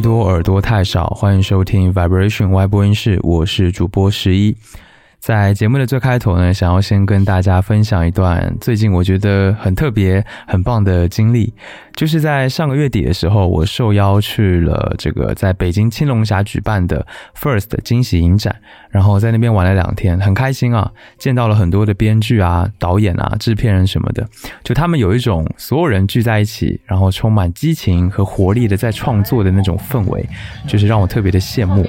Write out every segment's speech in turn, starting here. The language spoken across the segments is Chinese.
多，耳朵太少。欢迎收听 Vibration Y 播音室，我是主播十一。在节目的最开头呢，想要先跟大家分享一段最近我觉得很特别、很棒的经历，就是在上个月底的时候，我受邀去了这个在北京青龙峡举办的 First 惊喜影展，然后在那边玩了两天，很开心啊，见到了很多的编剧啊、导演啊、制片人什么的，就他们有一种所有人聚在一起，然后充满激情和活力的在创作的那种氛围，就是让我特别的羡慕。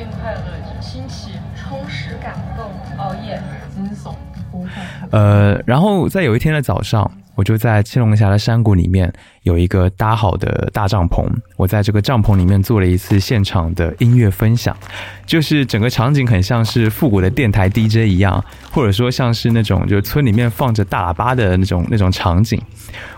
呃，然后在有一天的早上，我就在青龙峡的山谷里面有一个搭好的大帐篷，我在这个帐篷里面做了一次现场的音乐分享，就是整个场景很像是复古的电台 DJ 一样，或者说像是那种就村里面放着大喇叭的那种那种场景，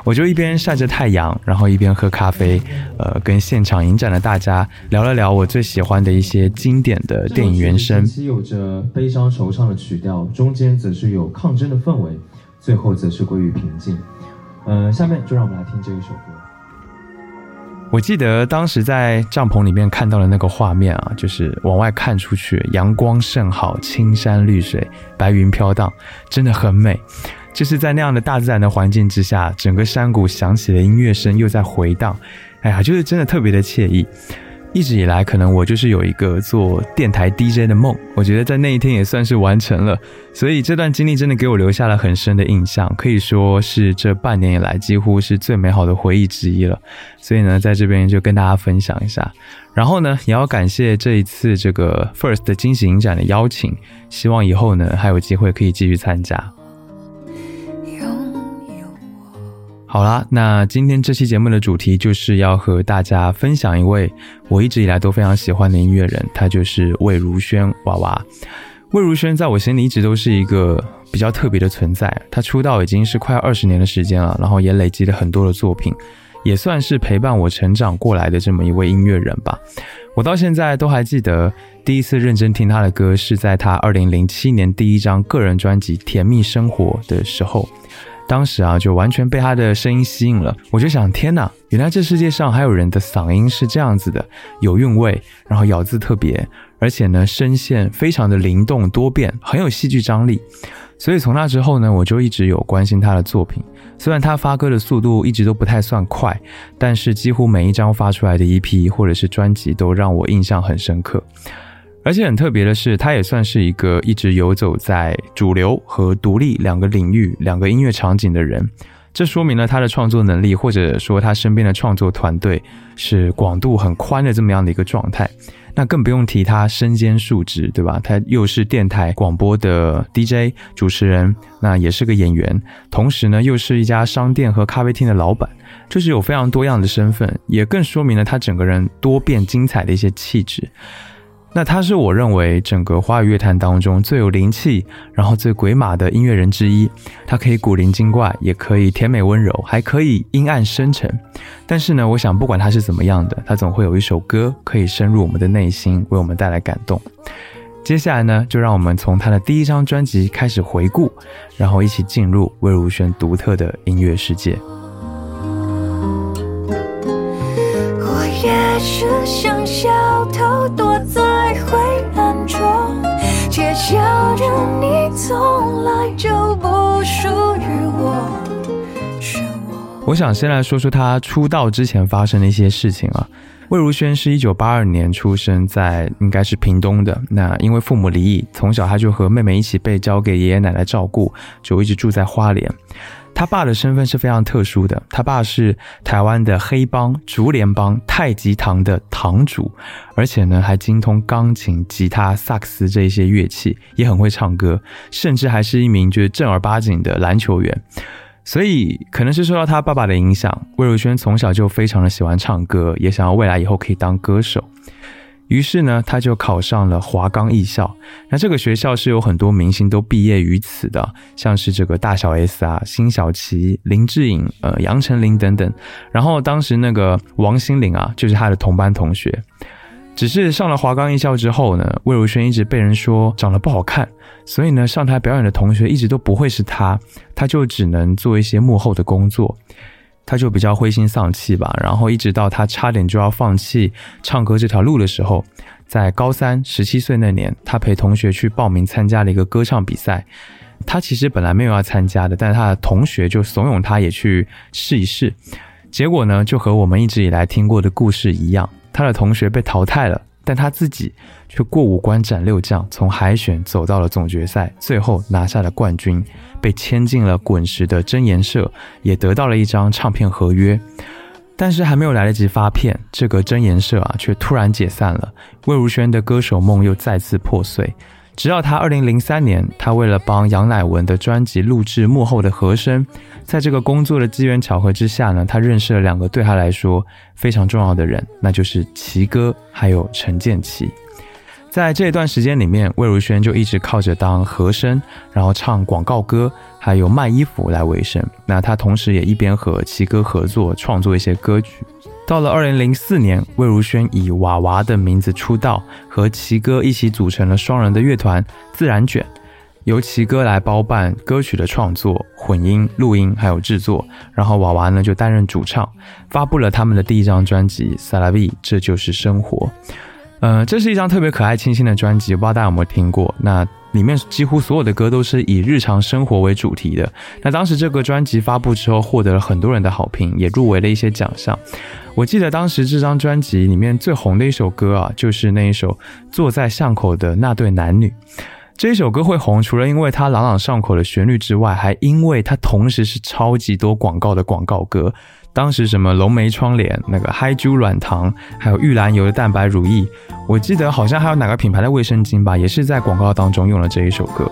我就一边晒着太阳，然后一边喝咖啡，呃，跟现场影展的大家聊了聊我最喜欢的一些经典的电影原声。有着悲伤惆怅的曲调，中间则是有抗争的氛围。最后则是归于平静。呃，下面就让我们来听这一首歌。我记得当时在帐篷里面看到的那个画面啊，就是往外看出去，阳光甚好，青山绿水，白云飘荡，真的很美。就是在那样的大自然的环境之下，整个山谷响起的音乐声又在回荡，哎呀，就是真的特别的惬意。一直以来，可能我就是有一个做电台 DJ 的梦，我觉得在那一天也算是完成了。所以这段经历真的给我留下了很深的印象，可以说是这半年以来几乎是最美好的回忆之一了。所以呢，在这边就跟大家分享一下。然后呢，也要感谢这一次这个 First 惊喜影展的邀请，希望以后呢还有机会可以继续参加。好啦，那今天这期节目的主题就是要和大家分享一位我一直以来都非常喜欢的音乐人，他就是魏如萱娃娃。魏如萱在我心里一直都是一个比较特别的存在。她出道已经是快二十年的时间了，然后也累积了很多的作品，也算是陪伴我成长过来的这么一位音乐人吧。我到现在都还记得第一次认真听她的歌是在她二零零七年第一张个人专辑《甜蜜生活》的时候。当时啊，就完全被他的声音吸引了。我就想，天哪，原来这世界上还有人的嗓音是这样子的，有韵味，然后咬字特别，而且呢，声线非常的灵动多变，很有戏剧张力。所以从那之后呢，我就一直有关心他的作品。虽然他发歌的速度一直都不太算快，但是几乎每一张发出来的 EP 或者是专辑都让我印象很深刻。而且很特别的是，他也算是一个一直游走在主流和独立两个领域、两个音乐场景的人。这说明了他的创作能力，或者说他身边的创作团队是广度很宽的这么样的一个状态。那更不用提他身兼数职，对吧？他又是电台广播的 DJ 主持人，那也是个演员，同时呢又是一家商店和咖啡厅的老板，就是有非常多样的身份，也更说明了他整个人多变精彩的一些气质。那他是我认为整个华语乐坛当中最有灵气，然后最鬼马的音乐人之一。他可以古灵精怪，也可以甜美温柔，还可以阴暗深沉。但是呢，我想不管他是怎么样的，他总会有一首歌可以深入我们的内心，为我们带来感动。接下来呢，就让我们从他的第一张专辑开始回顾，然后一起进入魏如萱独特的音乐世界。我也是像小偷躲在，窃笑着你从来就不属于我。我想先来说说他出道之前发生的一些事情啊。魏如萱是一九八二年出生在应该是屏东的，那因为父母离异，从小他就和妹妹一起被交给爷爷奶奶照顾，就一直住在花莲。他爸的身份是非常特殊的，他爸是台湾的黑帮竹联帮太极堂的堂主，而且呢还精通钢琴、吉他、萨克斯这一些乐器，也很会唱歌，甚至还是一名就是正儿八经的篮球员。所以可能是受到他爸爸的影响，魏如萱从小就非常的喜欢唱歌，也想要未来以后可以当歌手。于是呢，他就考上了华冈艺校。那这个学校是有很多明星都毕业于此的，像是这个大小 S 啊、辛晓琪、林志颖、呃、杨丞琳等等。然后当时那个王心凌啊，就是他的同班同学。只是上了华冈艺校之后呢，魏如萱一直被人说长得不好看，所以呢，上台表演的同学一直都不会是他，他就只能做一些幕后的工作。他就比较灰心丧气吧。然后一直到他差点就要放弃唱歌这条路的时候，在高三十七岁那年，他陪同学去报名参加了一个歌唱比赛。他其实本来没有要参加的，但他的同学就怂恿他也去试一试。结果呢，就和我们一直以来听过的故事一样，他的同学被淘汰了，但他自己却过五关斩六将，从海选走到了总决赛，最后拿下了冠军，被签进了滚石的真言社，也得到了一张唱片合约。但是还没有来得及发片，这个真言社啊，却突然解散了，魏如萱的歌手梦又再次破碎。直到他二零零三年，他为了帮杨乃文的专辑录制幕后的和声，在这个工作的机缘巧合之下呢，他认识了两个对他来说非常重要的人，那就是齐哥还有陈建奇。在这段时间里面，魏如萱就一直靠着当和声，然后唱广告歌，还有卖衣服来维生。那他同时也一边和齐哥合作创作一些歌曲。到了二零零四年，魏如萱以娃娃的名字出道，和齐哥一起组成了双人的乐团自然卷，由齐哥来包办歌曲的创作、混音、录音还有制作，然后娃娃呢就担任主唱，发布了他们的第一张专辑《萨拉 V》，这就是生活。呃，这是一张特别可爱、清新的专辑，不知道大家有没有听过？那。里面几乎所有的歌都是以日常生活为主题的。那当时这个专辑发布之后，获得了很多人的好评，也入围了一些奖项。我记得当时这张专辑里面最红的一首歌啊，就是那一首《坐在巷口的那对男女》。这一首歌会红，除了因为它朗朗上口的旋律之外，还因为它同时是超级多广告的广告歌。当时什么龙梅窗帘、那个嗨珠软糖，还有玉兰油的蛋白乳液，我记得好像还有哪个品牌的卫生巾吧，也是在广告当中用了这一首歌。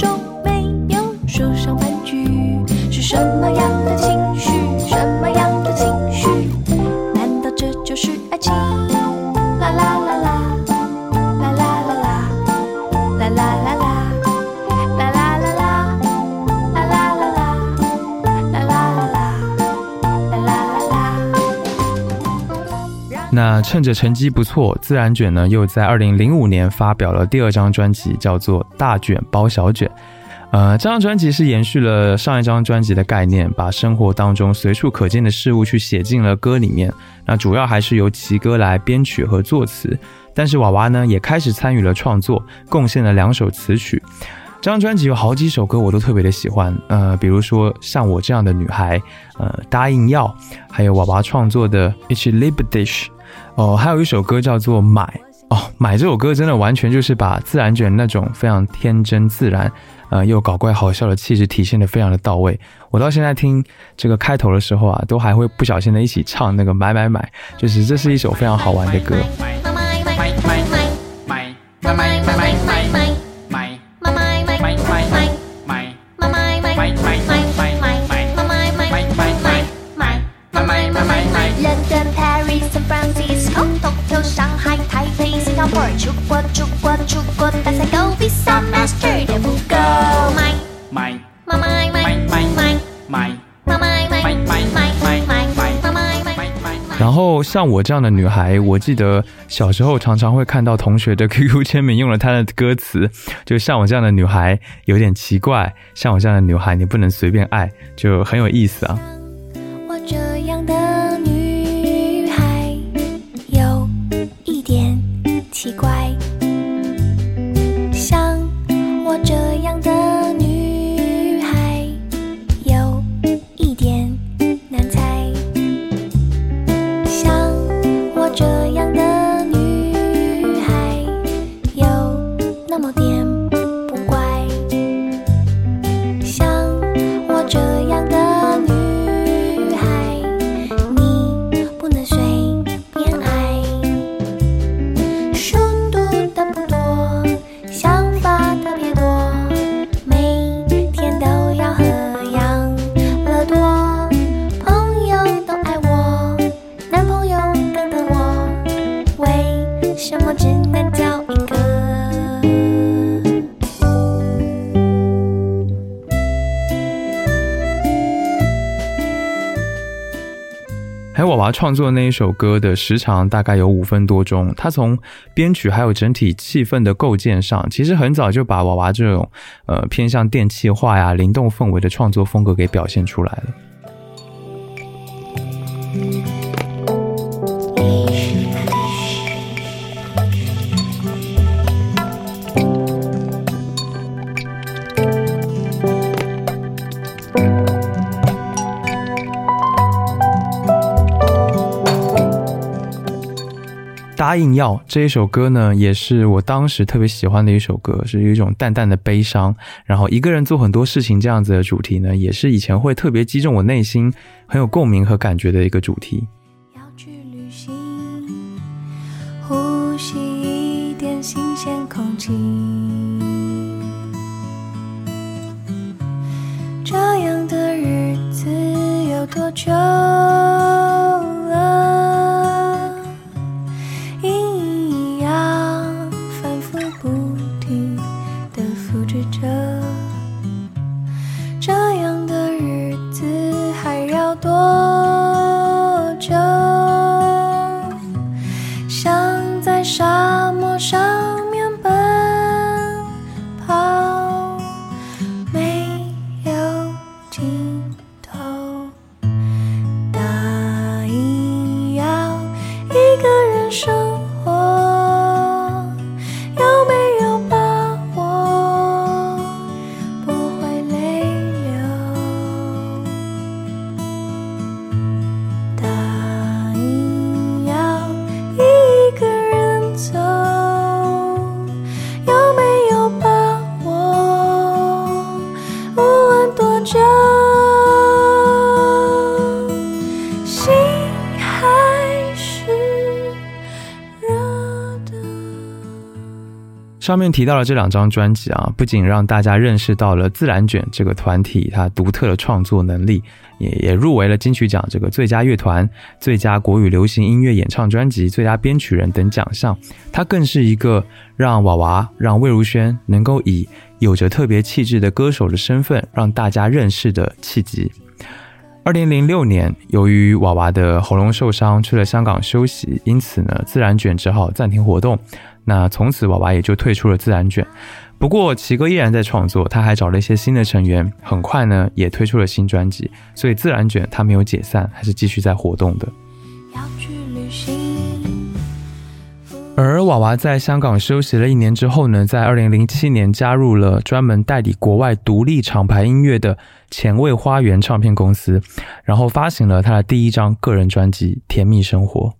中没有说上半句，是什么样？那趁着成绩不错，自然卷呢又在二零零五年发表了第二张专辑，叫做《大卷包小卷》。呃，这张专辑是延续了上一张专辑的概念，把生活当中随处可见的事物去写进了歌里面。那主要还是由齐哥来编曲和作词，但是娃娃呢也开始参与了创作，贡献了两首词曲。这张专辑有好几首歌我都特别的喜欢，呃，比如说像我这样的女孩，呃，答应要，还有娃娃创作的《H l i b Dish》，哦，还有一首歌叫做《买》，哦，《买》这首歌真的完全就是把自然卷那种非常天真自然，呃，又搞怪好笑的气质体现的非常的到位。我到现在听这个开头的时候啊，都还会不小心的一起唱那个买买买，就是这是一首非常好玩的歌。出国出国出国，大赛 Go Visa Master 的不够，买买买买买买买买买买买买买买买。然后像我这样的女孩，我记得小时候常常会看到同学的 QQ 签名用了她的歌词，就像我这样的女孩有点奇怪，像我这样的女孩你不能随便爱，就很有意思啊。娃创作那一首歌的时长大概有五分多钟，他从编曲还有整体气氛的构建上，其实很早就把娃娃这种呃偏向电气化呀、灵动氛围的创作风格给表现出来了。答应要这一首歌呢，也是我当时特别喜欢的一首歌，是有一种淡淡的悲伤，然后一个人做很多事情这样子的主题呢，也是以前会特别击中我内心，很有共鸣和感觉的一个主题。要去旅行，呼吸一点新鲜空气，这样的日子有多久？上面提到了这两张专辑啊，不仅让大家认识到了自然卷这个团体它独特的创作能力，也也入围了金曲奖这个最佳乐团、最佳国语流行音乐演唱专辑、最佳编曲人等奖项。它更是一个让娃娃、让魏如萱能够以有着特别气质的歌手的身份让大家认识的契机。二零零六年，由于娃娃的喉咙受伤去了香港休息，因此呢，自然卷只好暂停活动。那从此娃娃也就退出了自然卷，不过奇哥依然在创作，他还找了一些新的成员，很快呢也推出了新专辑，所以自然卷他没有解散，还是继续在活动的。而娃娃在香港休息了一年之后呢，在二零零七年加入了专门代理国外独立厂牌音乐的前卫花园唱片公司，然后发行了他的第一张个人专辑《甜蜜生活》。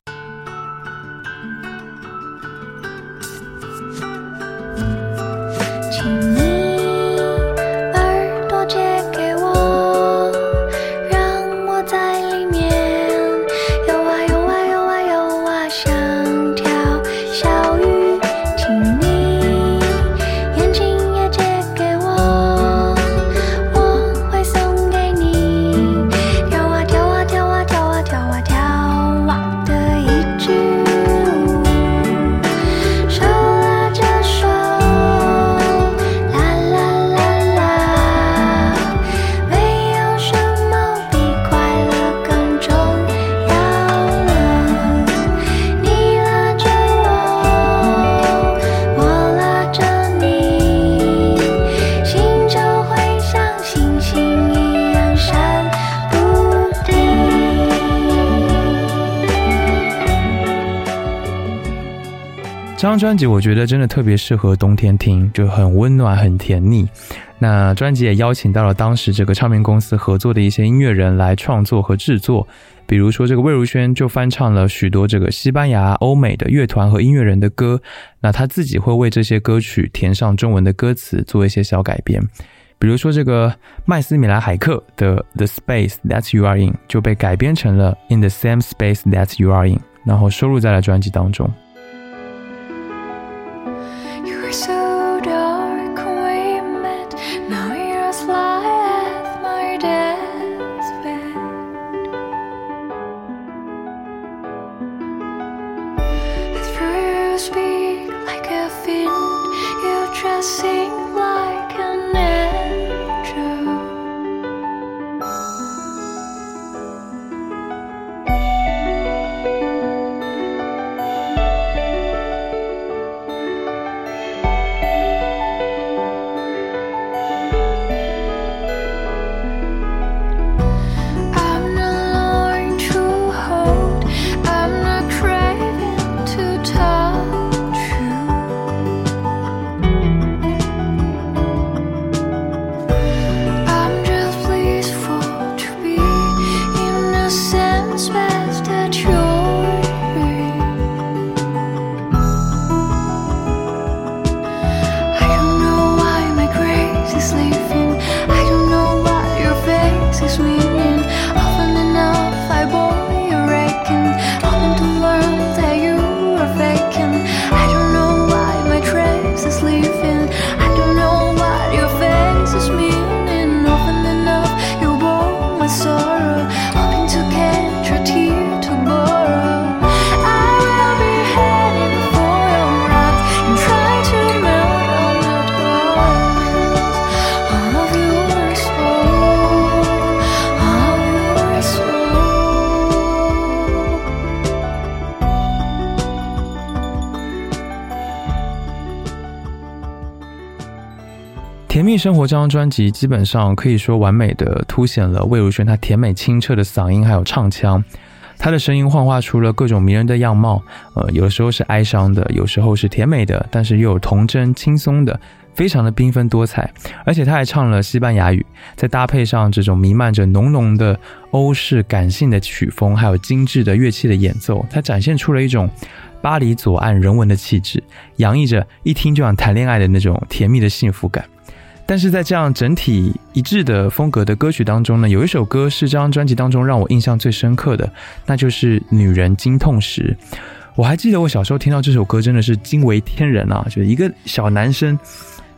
这张专辑我觉得真的特别适合冬天听，就很温暖、很甜腻。那专辑也邀请到了当时这个唱片公司合作的一些音乐人来创作和制作，比如说这个魏如萱就翻唱了许多这个西班牙、欧美的乐团和音乐人的歌，那他自己会为这些歌曲填上中文的歌词，做一些小改编。比如说这个麦斯米兰海克的《The Space That You Are In》就被改编成了《In the Same Space That You Are In》，然后收录在了专辑当中。蜜生活》这张专辑基本上可以说完美的凸显了魏如萱她甜美清澈的嗓音还有唱腔，她的声音幻化出了各种迷人的样貌，呃，有的时候是哀伤的，有时候是甜美的，但是又有童真轻松的。非常的缤纷多彩，而且她还唱了西班牙语，再搭配上这种弥漫着浓浓的欧式感性的曲风，还有精致的乐器的演奏，他展现出了一种巴黎左岸人文的气质，洋溢着一听就想谈恋爱的那种甜蜜的幸福感。但是在这样整体一致的风格的歌曲当中呢，有一首歌是这张专辑当中让我印象最深刻的，那就是《女人经痛时》。我还记得我小时候听到这首歌真的是惊为天人啊，就是一个小男生。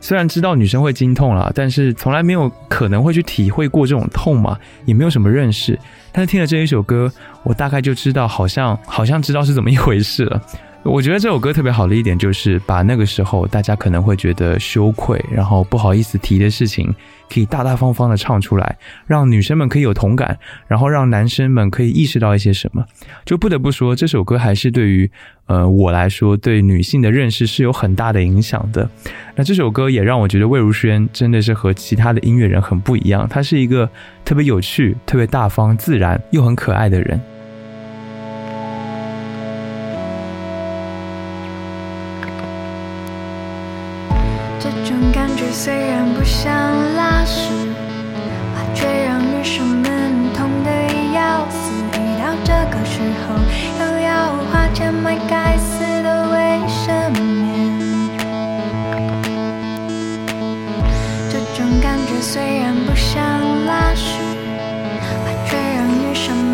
虽然知道女生会经痛了，但是从来没有可能会去体会过这种痛嘛，也没有什么认识。但是听了这一首歌，我大概就知道，好像好像知道是怎么一回事了。我觉得这首歌特别好的一点，就是把那个时候大家可能会觉得羞愧，然后不好意思提的事情，可以大大方方的唱出来，让女生们可以有同感，然后让男生们可以意识到一些什么。就不得不说，这首歌还是对于呃我来说，对女性的认识是有很大的影响的。那这首歌也让我觉得魏如萱真的是和其他的音乐人很不一样，她是一个特别有趣、特别大方、自然又很可爱的人。时候又要花钱买该死的卫生棉，这种感觉虽然不像拉屎，却让女生们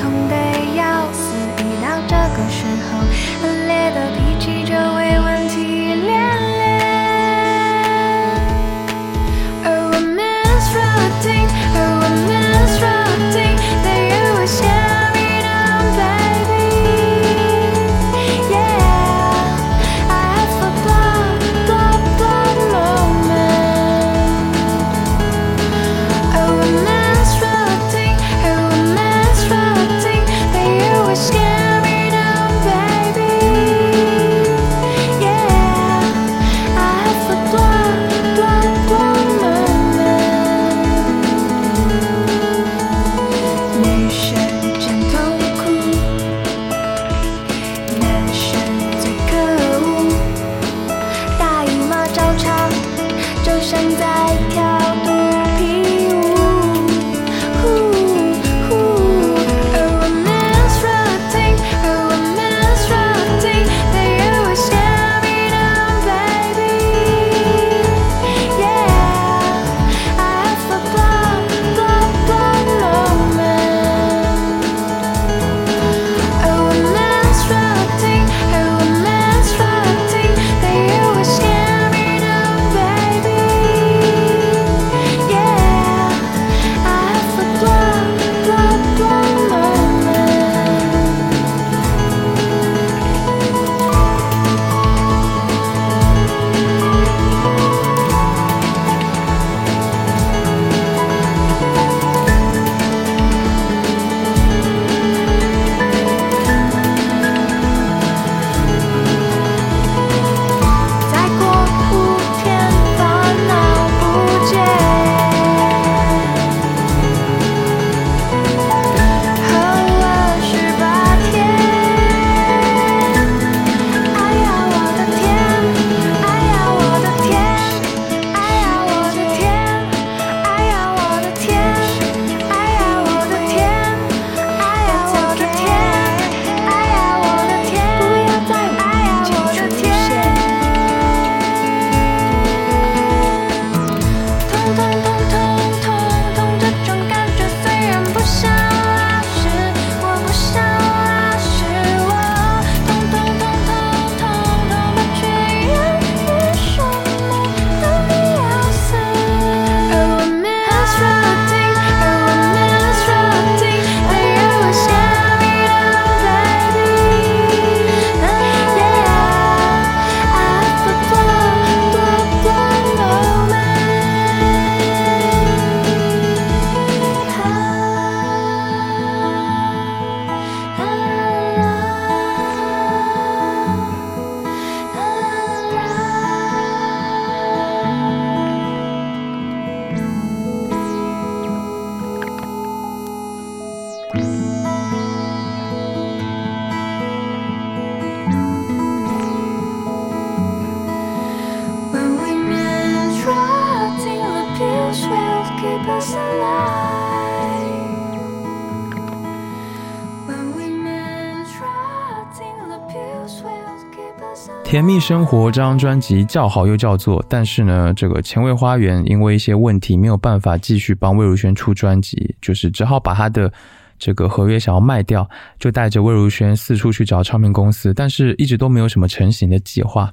痛得要死。一到这个时候，恶劣的。甜蜜生活这张专辑叫好又叫座，但是呢，这个前卫花园因为一些问题没有办法继续帮魏如萱出专辑，就是只好把他的这个合约想要卖掉，就带着魏如萱四处去找唱片公司，但是一直都没有什么成型的计划。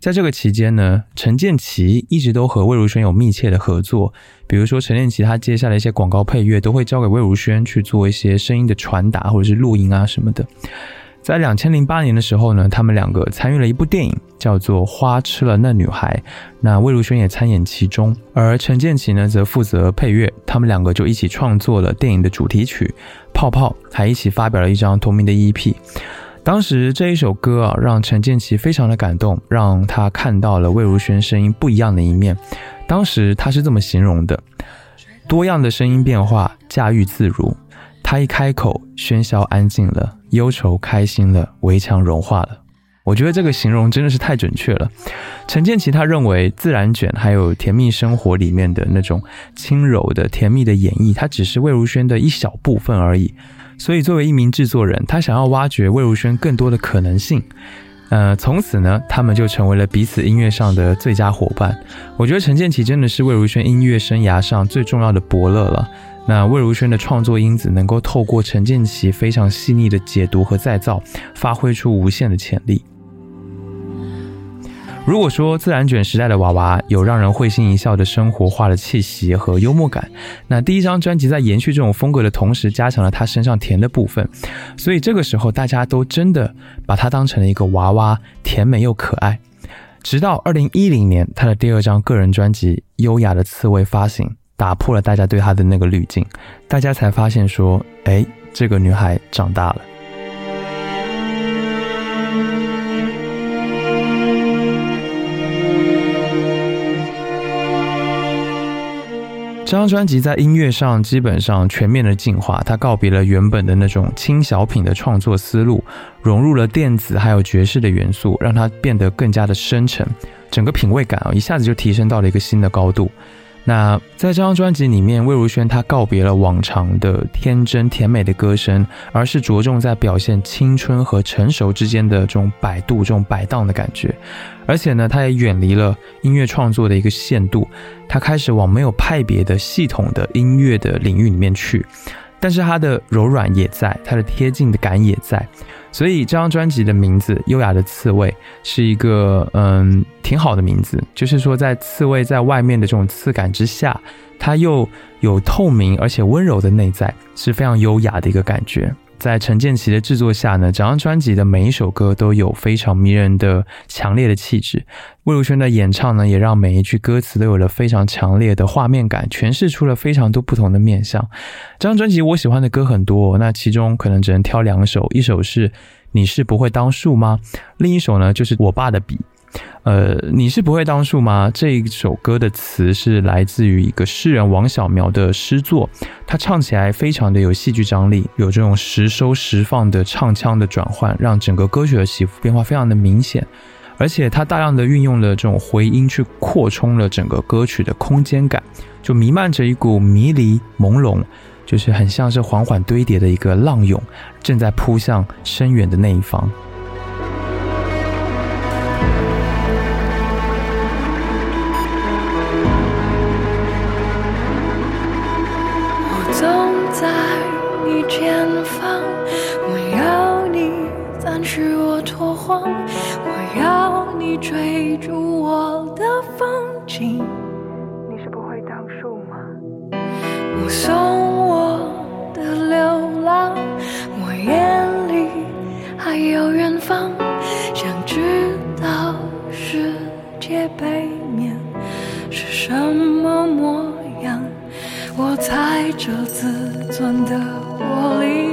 在这个期间呢，陈建奇一直都和魏如萱有密切的合作，比如说陈建奇他接下来一些广告配乐都会交给魏如萱去做一些声音的传达或者是录音啊什么的。在两千零八年的时候呢，他们两个参与了一部电影，叫做《花痴了那女孩》，那魏如萱也参演其中，而陈建奇呢则负责配乐，他们两个就一起创作了电影的主题曲《泡泡》，还一起发表了一张同名的 EP。当时这一首歌啊，让陈建奇非常的感动，让他看到了魏如萱声音不一样的一面。当时他是这么形容的：多样的声音变化，驾驭自如。他一开口，喧嚣安静了，忧愁开心了，围墙融化了。我觉得这个形容真的是太准确了。陈建奇他认为，自然卷还有甜蜜生活里面的那种轻柔的甜蜜的演绎，它只是魏如萱的一小部分而已。所以，作为一名制作人，他想要挖掘魏如萱更多的可能性。呃，从此呢，他们就成为了彼此音乐上的最佳伙伴。我觉得陈建奇真的是魏如萱音乐生涯上最重要的伯乐了。那魏如萱的创作因子能够透过陈建奇非常细腻的解读和再造，发挥出无限的潜力。如果说自然卷时代的娃娃有让人会心一笑的生活化的气息和幽默感，那第一张专辑在延续这种风格的同时，加强了他身上甜的部分，所以这个时候大家都真的把他当成了一个娃娃，甜美又可爱。直到二零一零年，他的第二张个人专辑《优雅的刺猬》发行。打破了大家对她的那个滤镜，大家才发现说，哎，这个女孩长大了。这张专辑在音乐上基本上全面的进化，它告别了原本的那种轻小品的创作思路，融入了电子还有爵士的元素，让它变得更加的深沉，整个品味感啊一下子就提升到了一个新的高度。那在这张专辑里面，魏如萱她告别了往常的天真甜美的歌声，而是着重在表现青春和成熟之间的这种摆渡、这种摆荡的感觉。而且呢，她也远离了音乐创作的一个限度，她开始往没有派别的系统的音乐的领域里面去。但是她的柔软也在，她的贴近的感也在。所以这张专辑的名字《优雅的刺猬》是一个嗯挺好的名字，就是说在刺猬在外面的这种刺感之下，它又有透明而且温柔的内在，是非常优雅的一个感觉。在陈建奇的制作下呢，整张专辑的每一首歌都有非常迷人的、强烈的气质。魏如萱的演唱呢，也让每一句歌词都有了非常强烈的画面感，诠释出了非常多不同的面相。这张专辑我喜欢的歌很多，那其中可能只能挑两首，一首是你是不会当树吗？另一首呢，就是我爸的笔。呃，你是不会当树吗？这一首歌的词是来自于一个诗人王小苗的诗作，他唱起来非常的有戏剧张力，有这种时收时放的唱腔的转换，让整个歌曲的起伏变化非常的明显，而且他大量的运用了这种回音去扩充了整个歌曲的空间感，就弥漫着一股迷离朦胧，就是很像是缓缓堆叠的一个浪涌，正在扑向深远的那一方。追逐我的风景，你是不会倒数吗？目送我的流浪，我眼里还有远方，想知道世界背面是什么模样。我踩着自尊的玻璃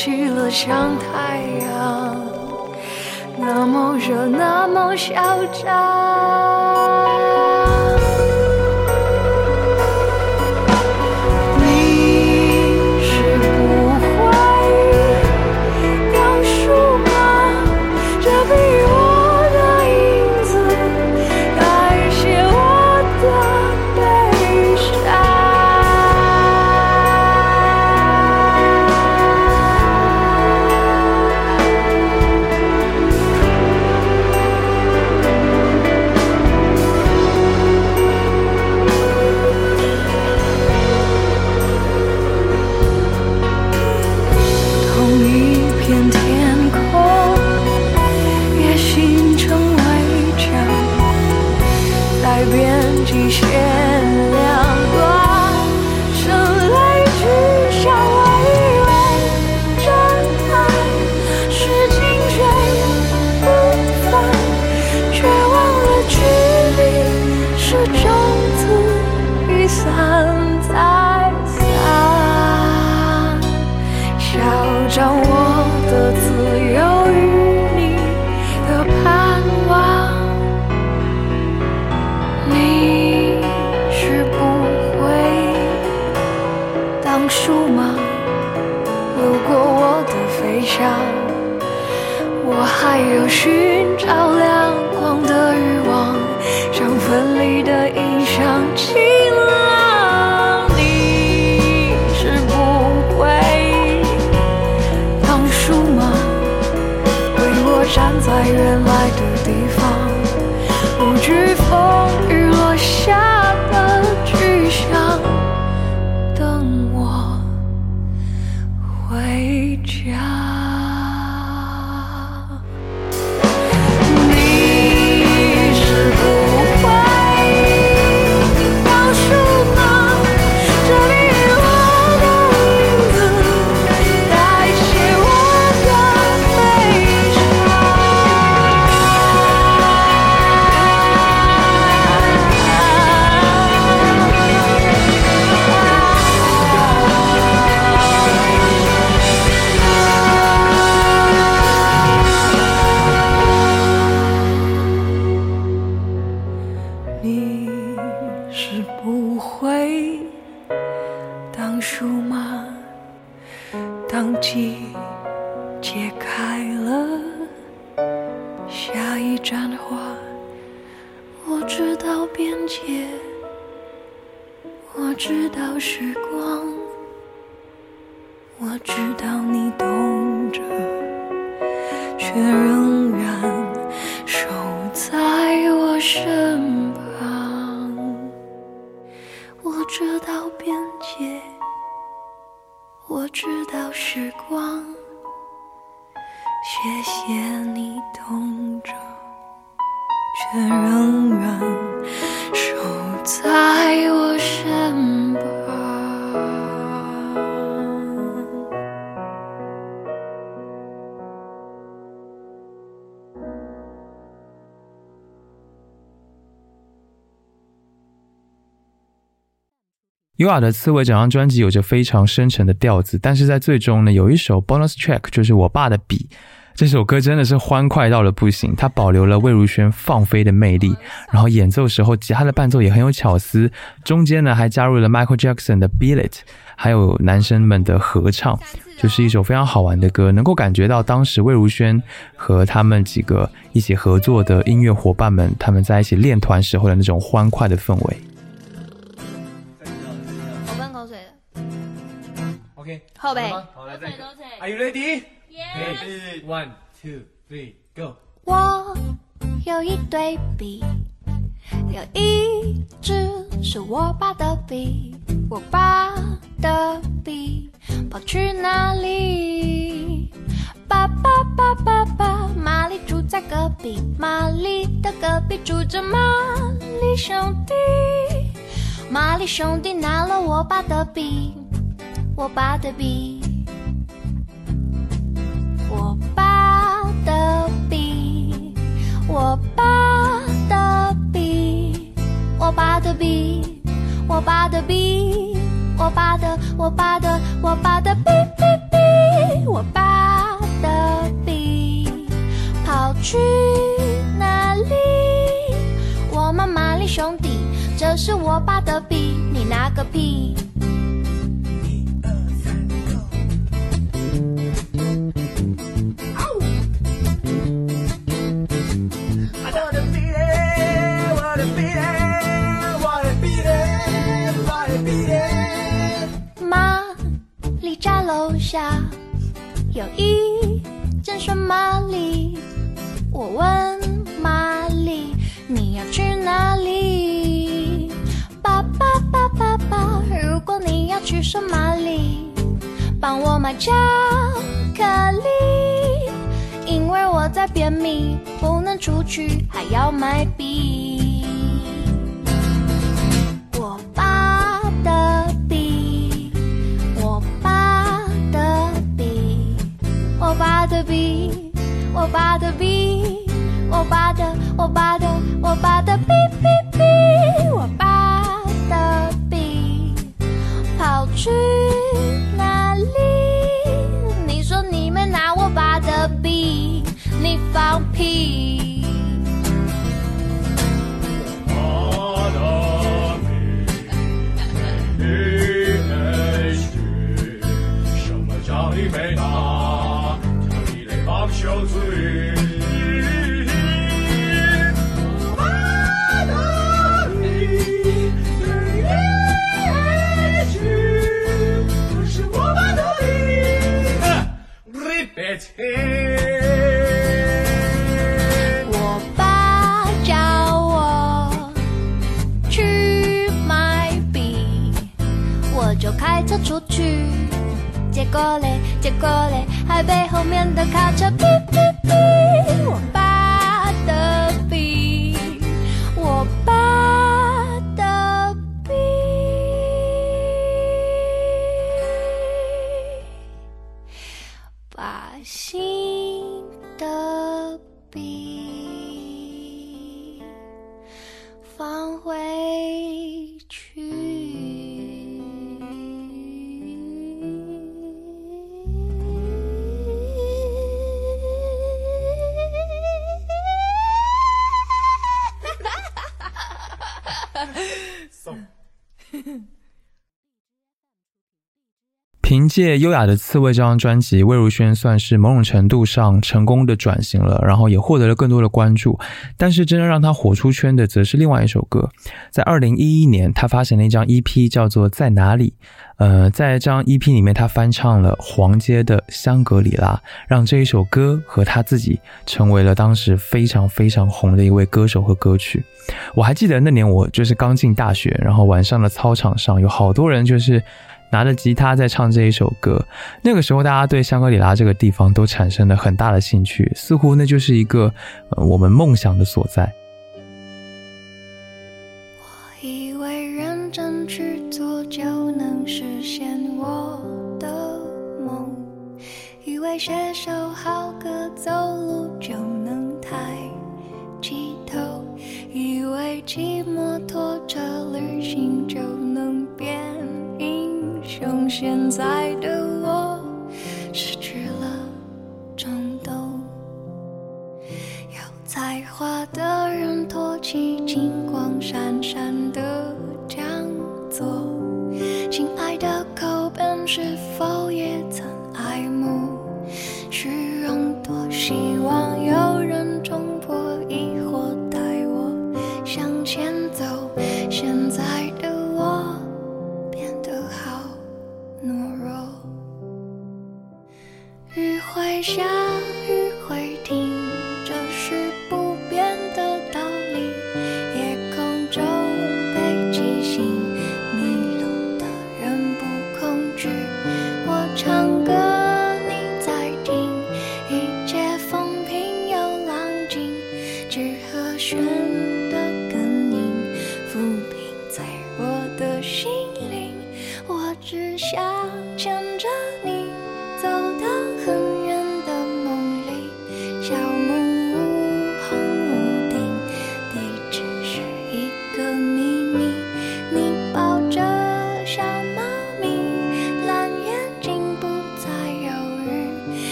起了像太阳，那么热，那么嚣张。优雅的刺猬整张专辑有着非常深沉的调子，但是在最终呢，有一首 bonus track 就是我爸的笔。这首歌真的是欢快到了不行，它保留了魏如萱放飞的魅力，然后演奏时候吉他的伴奏也很有巧思，中间呢还加入了 Michael Jackson 的 Beat It，还有男生们的合唱，就是一首非常好玩的歌，能够感觉到当时魏如萱和他们几个一起合作的音乐伙伴们，他们在一起练团时候的那种欢快的氛围。后背。好，来再一个。Are you ready? Yes One, two, three, go. 我有一对笔，有一支是我爸的笔，我爸的笔跑去哪里？爸爸爸爸爸，玛丽住在隔壁，玛丽的隔壁住着玛丽兄弟，玛丽兄弟拿了我爸的笔，我爸的笔。我爸的笔，我爸的笔，我爸的笔，我爸的笔，我爸的，我爸的，我爸的笔笔笔，我爸的笔跑去哪里？我们玛丽兄弟，这是我爸的笔，你拿个屁！有一间顺玛丽，我问玛丽你要去哪里？爸爸爸爸爸，如果你要去顺玛丽，帮我买巧克力，因为我在便秘，不能出去，还要买笔。我爸的笔，我爸的，我爸的，我爸的笔笔。过来，还被后面的卡车借《优雅的刺猬》这张专辑，魏如萱算是某种程度上成功的转型了，然后也获得了更多的关注。但是真正让她火出圈的，则是另外一首歌。在二零一一年，她发行了一张 EP，叫做《在哪里》。呃，在这张 EP 里面，她翻唱了黄阶的《香格里拉》，让这一首歌和她自己成为了当时非常非常红的一位歌手和歌曲。我还记得那年我就是刚进大学，然后晚上的操场上有好多人就是。拿着吉他在唱这一首歌，那个时候大家对香格里拉这个地方都产生了很大的兴趣，似乎那就是一个呃我们梦想的所在。我以为认真去做就能实现我的梦，以为写首好歌走路就能抬起头，以为骑摩托车旅行就现在的我失去了冲动。有才华的人托起金光闪闪的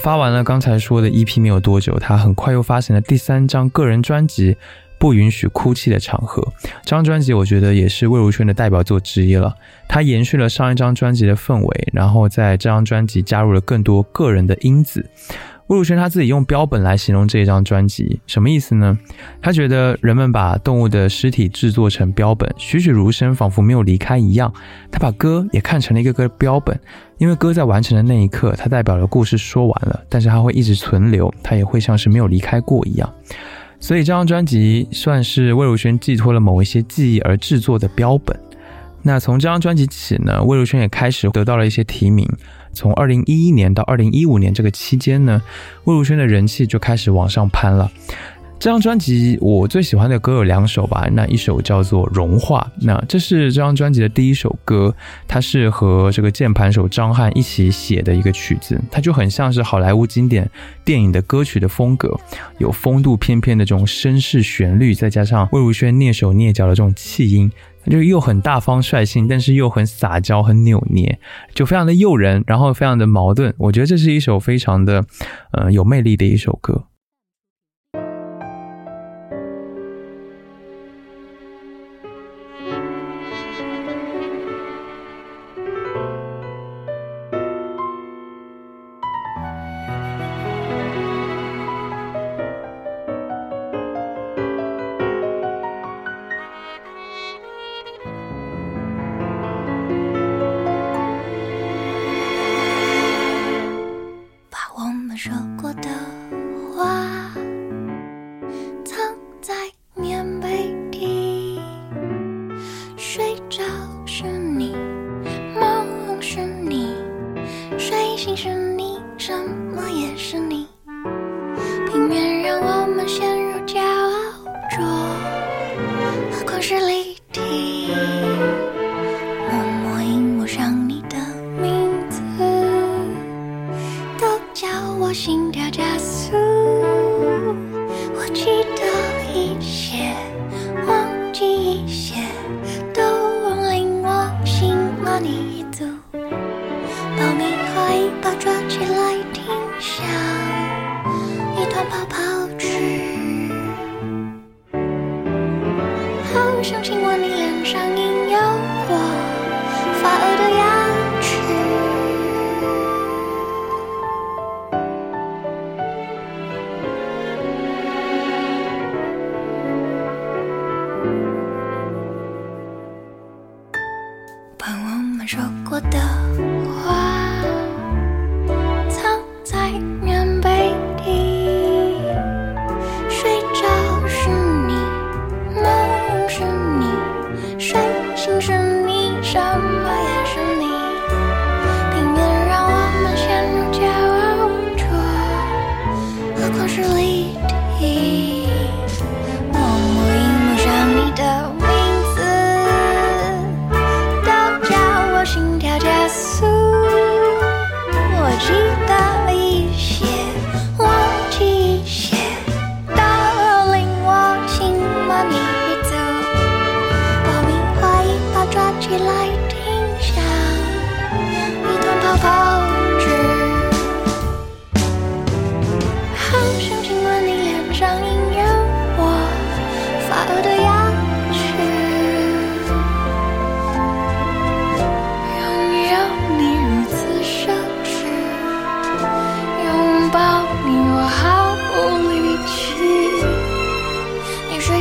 发完了刚才说的 EP 没有多久，他很快又发行了第三张个人专辑《不允许哭泣的场合》。这张专辑我觉得也是魏如萱的代表作之一了。它延续了上一张专辑的氛围，然后在这张专辑加入了更多个人的因子。魏如萱她自己用标本来形容这一张专辑，什么意思呢？她觉得人们把动物的尸体制作成标本，栩栩如生，仿佛没有离开一样。她把歌也看成了一个个标本，因为歌在完成的那一刻，它代表了故事说完了，但是它会一直存留，它也会像是没有离开过一样。所以这张专辑算是魏如萱寄托了某一些记忆而制作的标本。那从这张专辑起呢，魏如萱也开始得到了一些提名。从二零一一年到二零一五年这个期间呢，魏如萱的人气就开始往上攀了。这张专辑我最喜欢的歌有两首吧，那一首叫做《融化》，那这是这张专辑的第一首歌，它是和这个键盘手张翰一起写的一个曲子，它就很像是好莱坞经典电影的歌曲的风格，有风度翩翩的这种绅士旋律，再加上魏如萱蹑手蹑脚的这种气音。它就又很大方率性，但是又很撒娇、很扭捏，就非常的诱人，然后非常的矛盾。我觉得这是一首非常的，呃，有魅力的一首歌。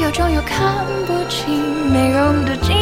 假装又看不清内容的镜。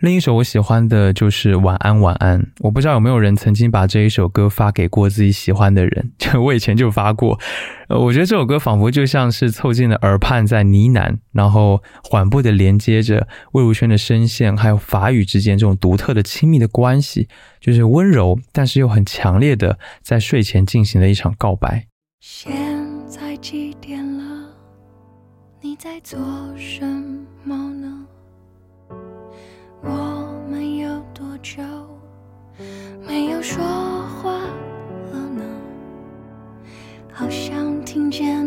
另一首我喜欢的就是《晚安晚安》，我不知道有没有人曾经把这一首歌发给过自己喜欢的人，就我以前就发过。呃，我觉得这首歌仿佛就像是凑近了耳畔在呢喃，然后缓步的连接着魏如萱的声线还有法语之间这种独特的亲密的关系，就是温柔但是又很强烈的在睡前进行了一场告白。现在几点了？你在做什么呢？我们有多久没有说话了呢？好像听见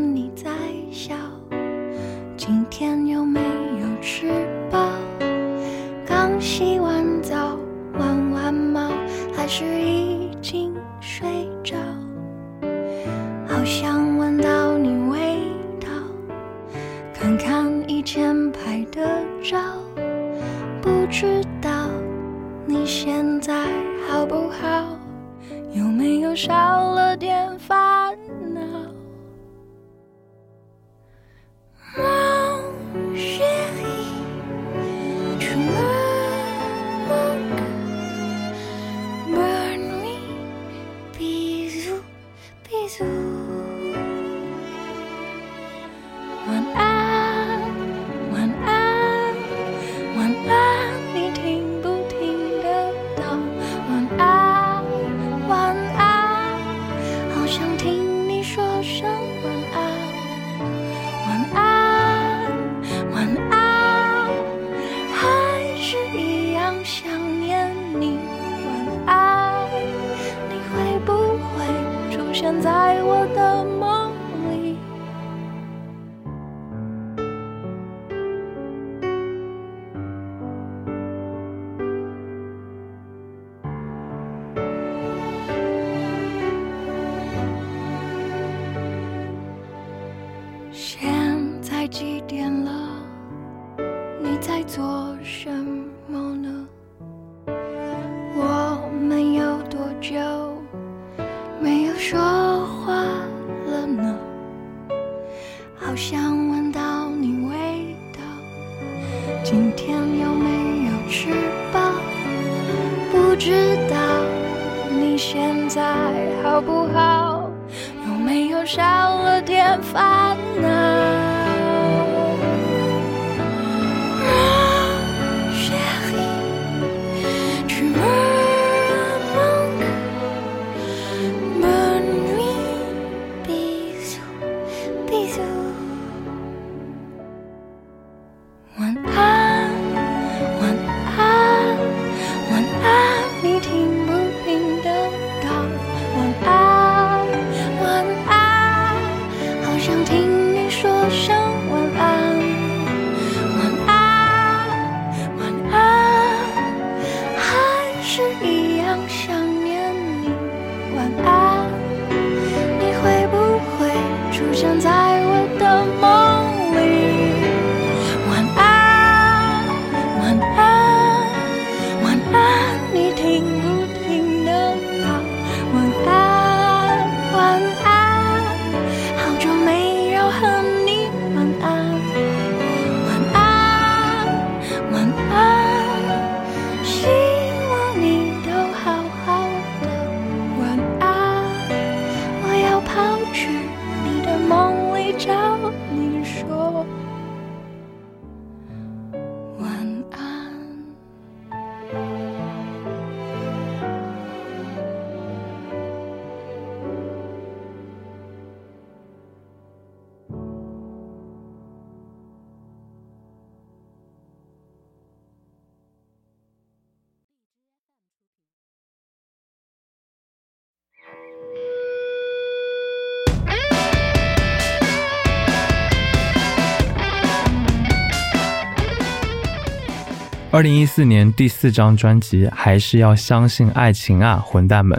二零一四年第四张专辑《还是要相信爱情啊，混蛋们》。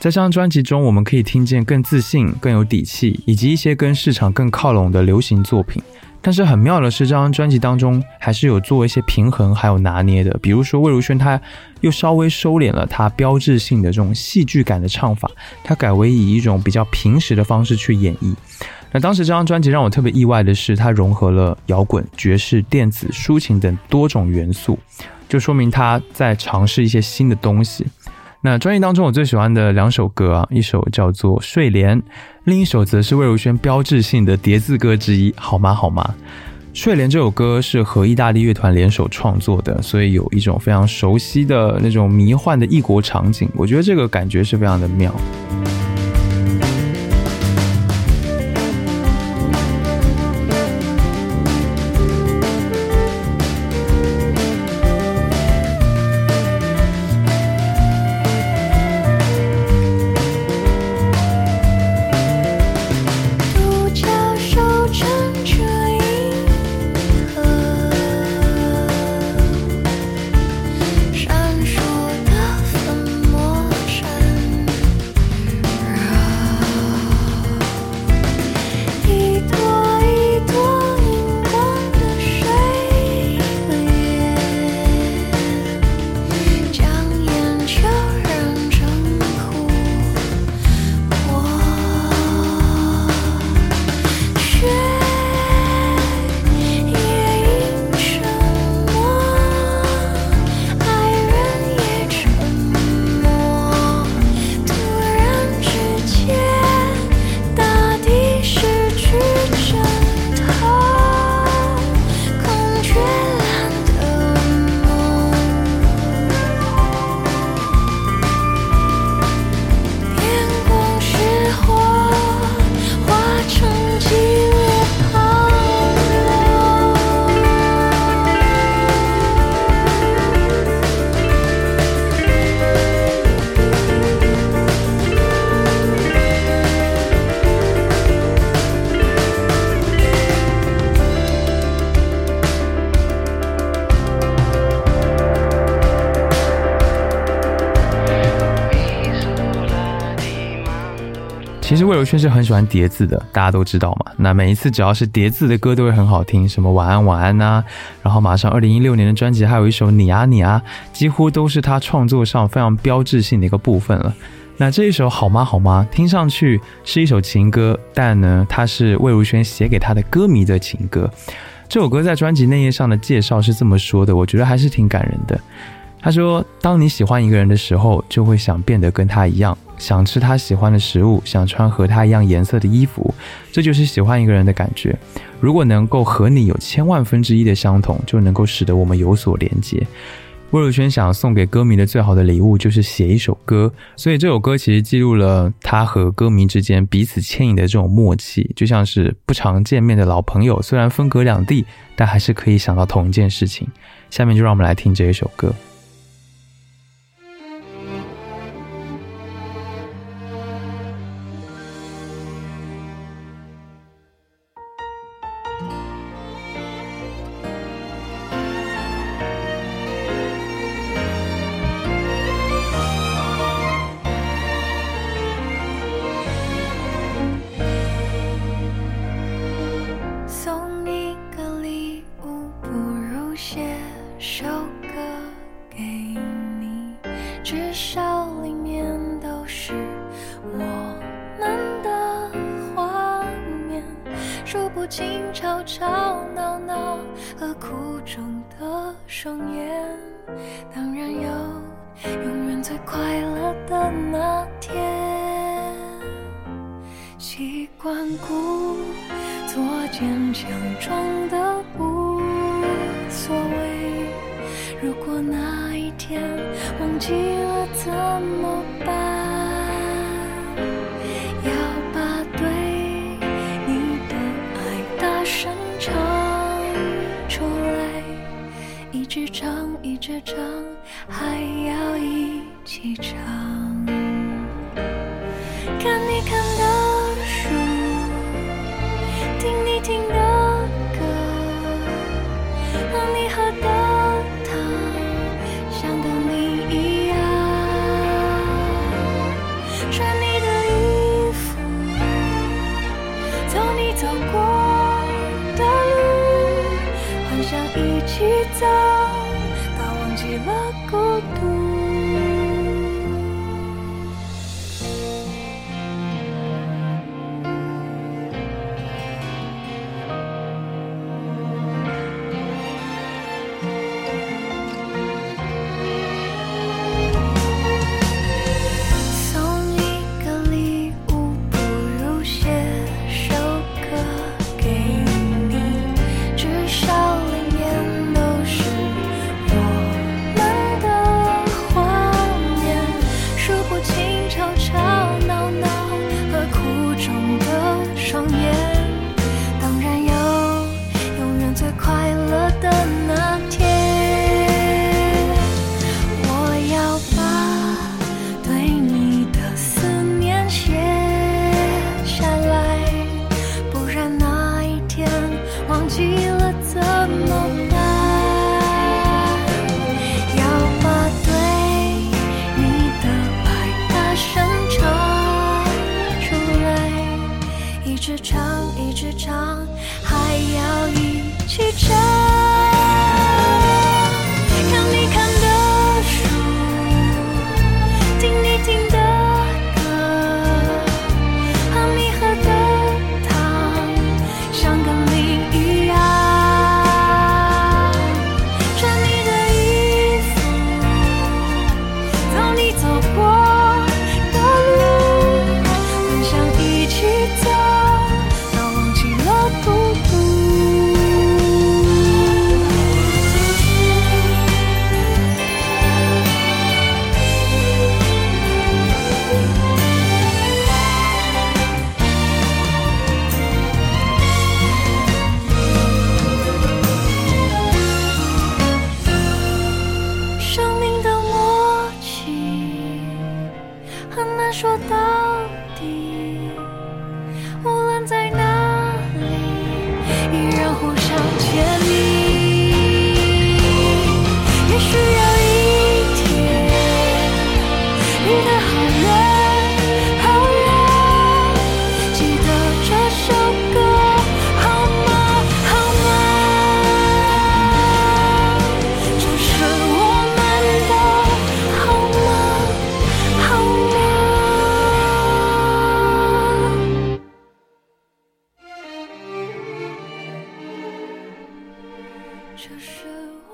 在这张专辑中，我们可以听见更自信、更有底气，以及一些跟市场更靠拢的流行作品。但是很妙的是，这张专辑当中还是有做一些平衡还有拿捏的。比如说魏如萱，她又稍微收敛了她标志性的这种戏剧感的唱法，她改为以一种比较平实的方式去演绎。那当时这张专辑让我特别意外的是，它融合了摇滚、爵士、电子、抒情等多种元素，就说明他在尝试一些新的东西。那专辑当中我最喜欢的两首歌啊，一首叫做《睡莲》，另一首则是魏如萱标志性的叠字歌之一，好吗？好吗？《睡莲》这首歌是和意大利乐团联手创作的，所以有一种非常熟悉的那种迷幻的异国场景，我觉得这个感觉是非常的妙。魏如萱是很喜欢叠字的，大家都知道嘛。那每一次只要是叠字的歌都会很好听，什么晚安晚安呐，然后马上二零一六年的专辑还有一首你啊你啊，几乎都是他创作上非常标志性的一个部分了。那这一首好吗好吗，听上去是一首情歌，但呢，它是魏如萱写给他的歌迷的情歌。这首歌在专辑内页上的介绍是这么说的，我觉得还是挺感人的。他说：“当你喜欢一个人的时候，就会想变得跟他一样，想吃他喜欢的食物，想穿和他一样颜色的衣服，这就是喜欢一个人的感觉。如果能够和你有千万分之一的相同，就能够使得我们有所连接。”魏如萱想送给歌迷的最好的礼物就是写一首歌，所以这首歌其实记录了他和歌迷之间彼此牵引的这种默契，就像是不常见面的老朋友，虽然分隔两地，但还是可以想到同一件事情。下面就让我们来听这一首歌。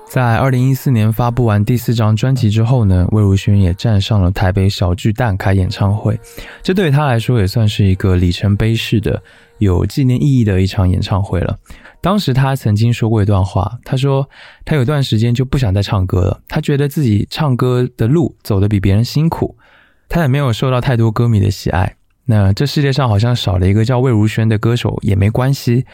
在二零一四年发布完第四张专辑之后呢，魏如萱也站上了台北小巨蛋开演唱会，这对她来说也算是一个里程碑式的、有纪念意义的一场演唱会了。当时她曾经说过一段话，她说她有段时间就不想再唱歌了，她觉得自己唱歌的路走得比别人辛苦，她也没有受到太多歌迷的喜爱。那这世界上好像少了一个叫魏如萱的歌手也没关系。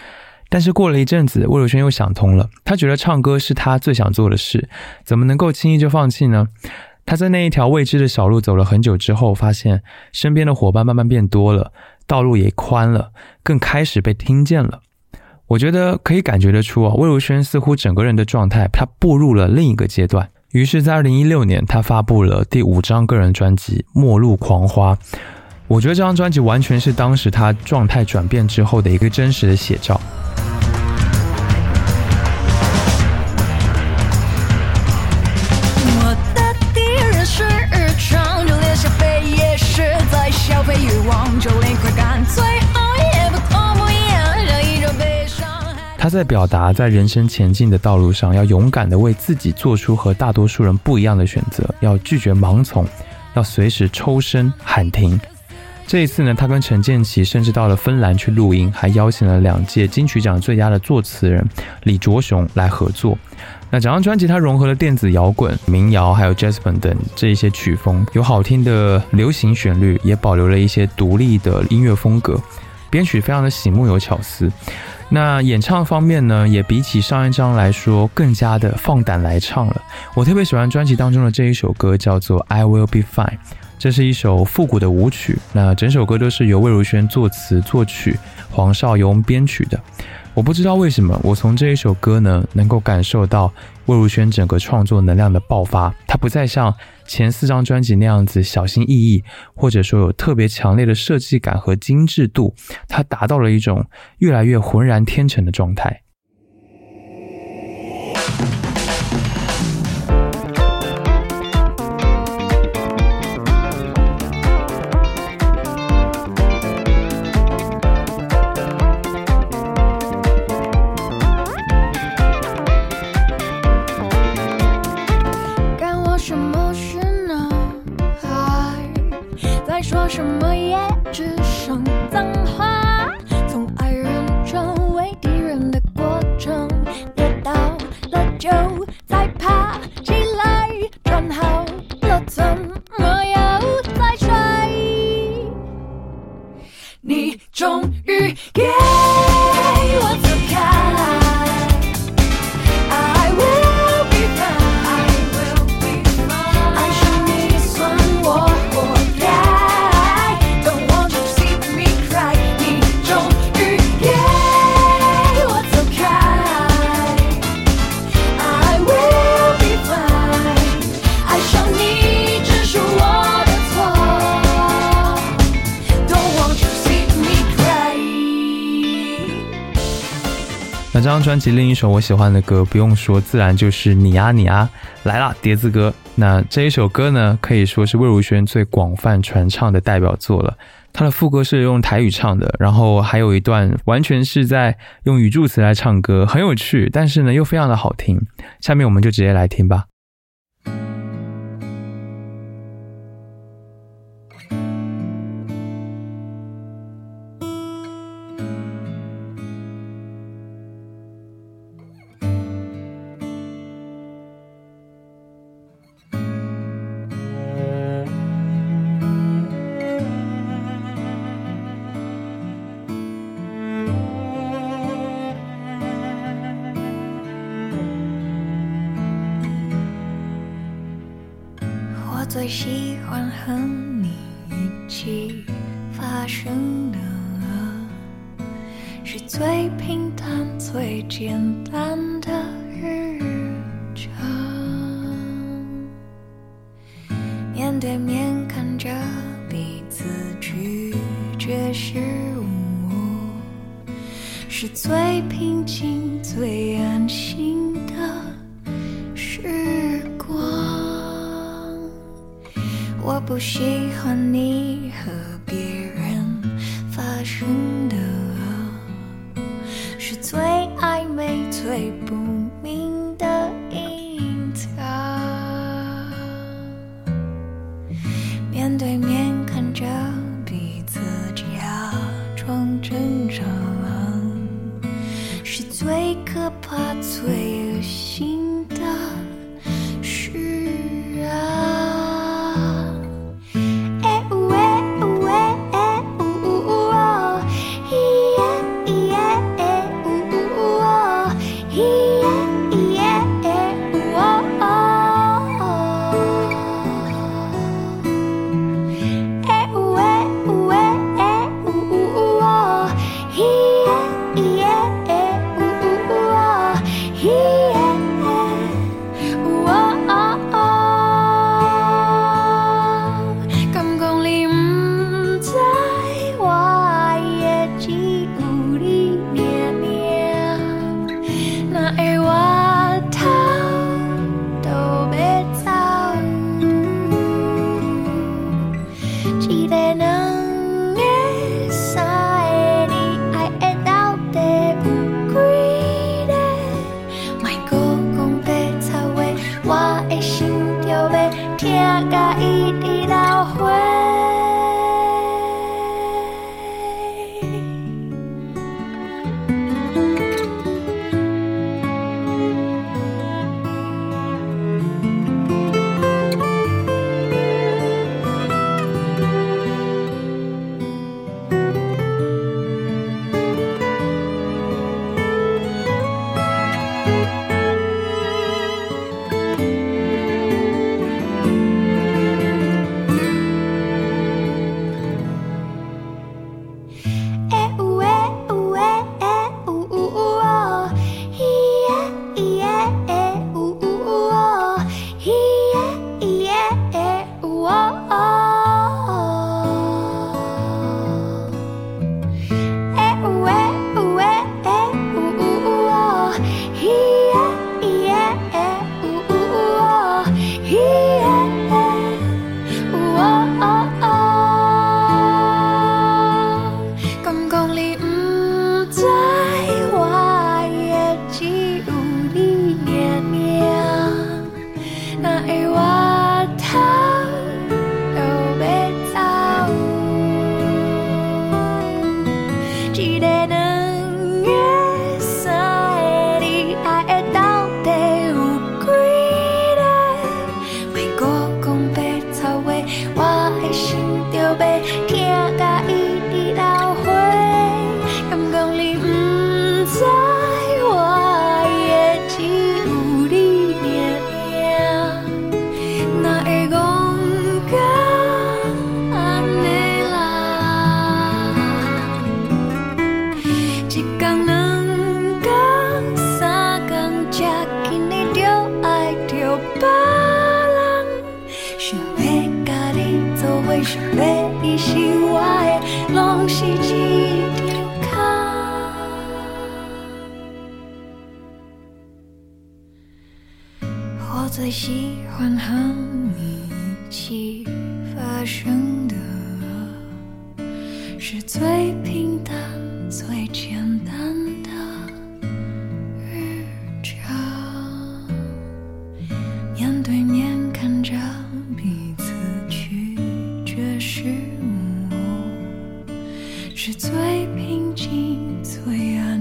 但是过了一阵子，魏如萱又想通了，她觉得唱歌是她最想做的事，怎么能够轻易就放弃呢？她在那一条未知的小路走了很久之后，发现身边的伙伴慢慢变多了，道路也宽了，更开始被听见了。我觉得可以感觉得出啊，魏如萱似乎整个人的状态，她步入了另一个阶段。于是，在二零一六年，她发布了第五张个人专辑《末路狂花》。我觉得这张专辑完全是当时她状态转变之后的一个真实的写照。在表达，在人生前进的道路上，要勇敢的为自己做出和大多数人不一样的选择，要拒绝盲从，要随时抽身喊停。这一次呢，他跟陈建奇甚至到了芬兰去录音，还邀请了两届金曲奖最佳的作词人李卓雄来合作。那整张专辑它融合了电子摇滚、民谣，还有 jazz 等这一些曲风，有好听的流行旋律，也保留了一些独立的音乐风格，编曲非常的醒目有巧思。那演唱方面呢，也比起上一张来说更加的放胆来唱了。我特别喜欢专辑当中的这一首歌，叫做《I Will Be Fine》，这是一首复古的舞曲。那整首歌都是由魏如萱作词作曲，黄少雍编曲的。我不知道为什么，我从这一首歌呢，能够感受到魏如萱整个创作能量的爆发。她不再像前四张专辑那样子小心翼翼，或者说有特别强烈的设计感和精致度，她达到了一种越来越浑然天成的状态。终于 get 专辑另一首我喜欢的歌，不用说，自然就是你啊你啊来啦，碟子哥。那这一首歌呢，可以说是魏如萱最广泛传唱的代表作了。他的副歌是用台语唱的，然后还有一段完全是在用语助词来唱歌，很有趣，但是呢又非常的好听。下面我们就直接来听吧。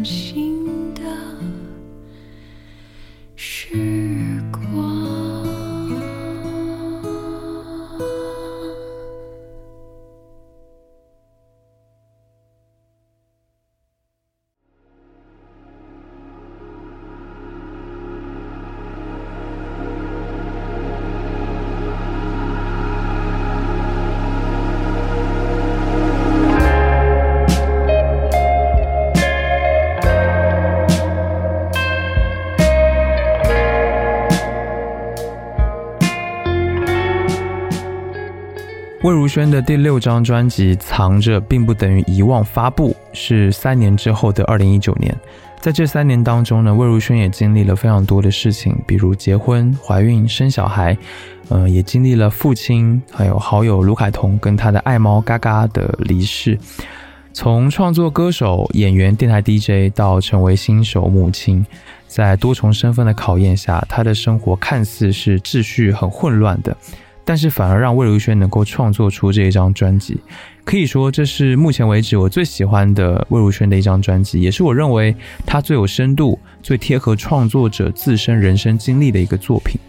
心。如萱的第六张专辑《藏着并不等于遗忘》发布是三年之后的二零一九年，在这三年当中呢，魏如萱也经历了非常多的事情，比如结婚、怀孕、生小孩，嗯、呃，也经历了父亲还有好友卢凯彤跟他的爱猫嘎嘎的离世。从创作歌手、演员、电台 DJ 到成为新手母亲，在多重身份的考验下，她的生活看似是秩序很混乱的。但是反而让魏如萱能够创作出这一张专辑，可以说这是目前为止我最喜欢的魏如萱的一张专辑，也是我认为她最有深度、最贴合创作者自身人生经历的一个作品。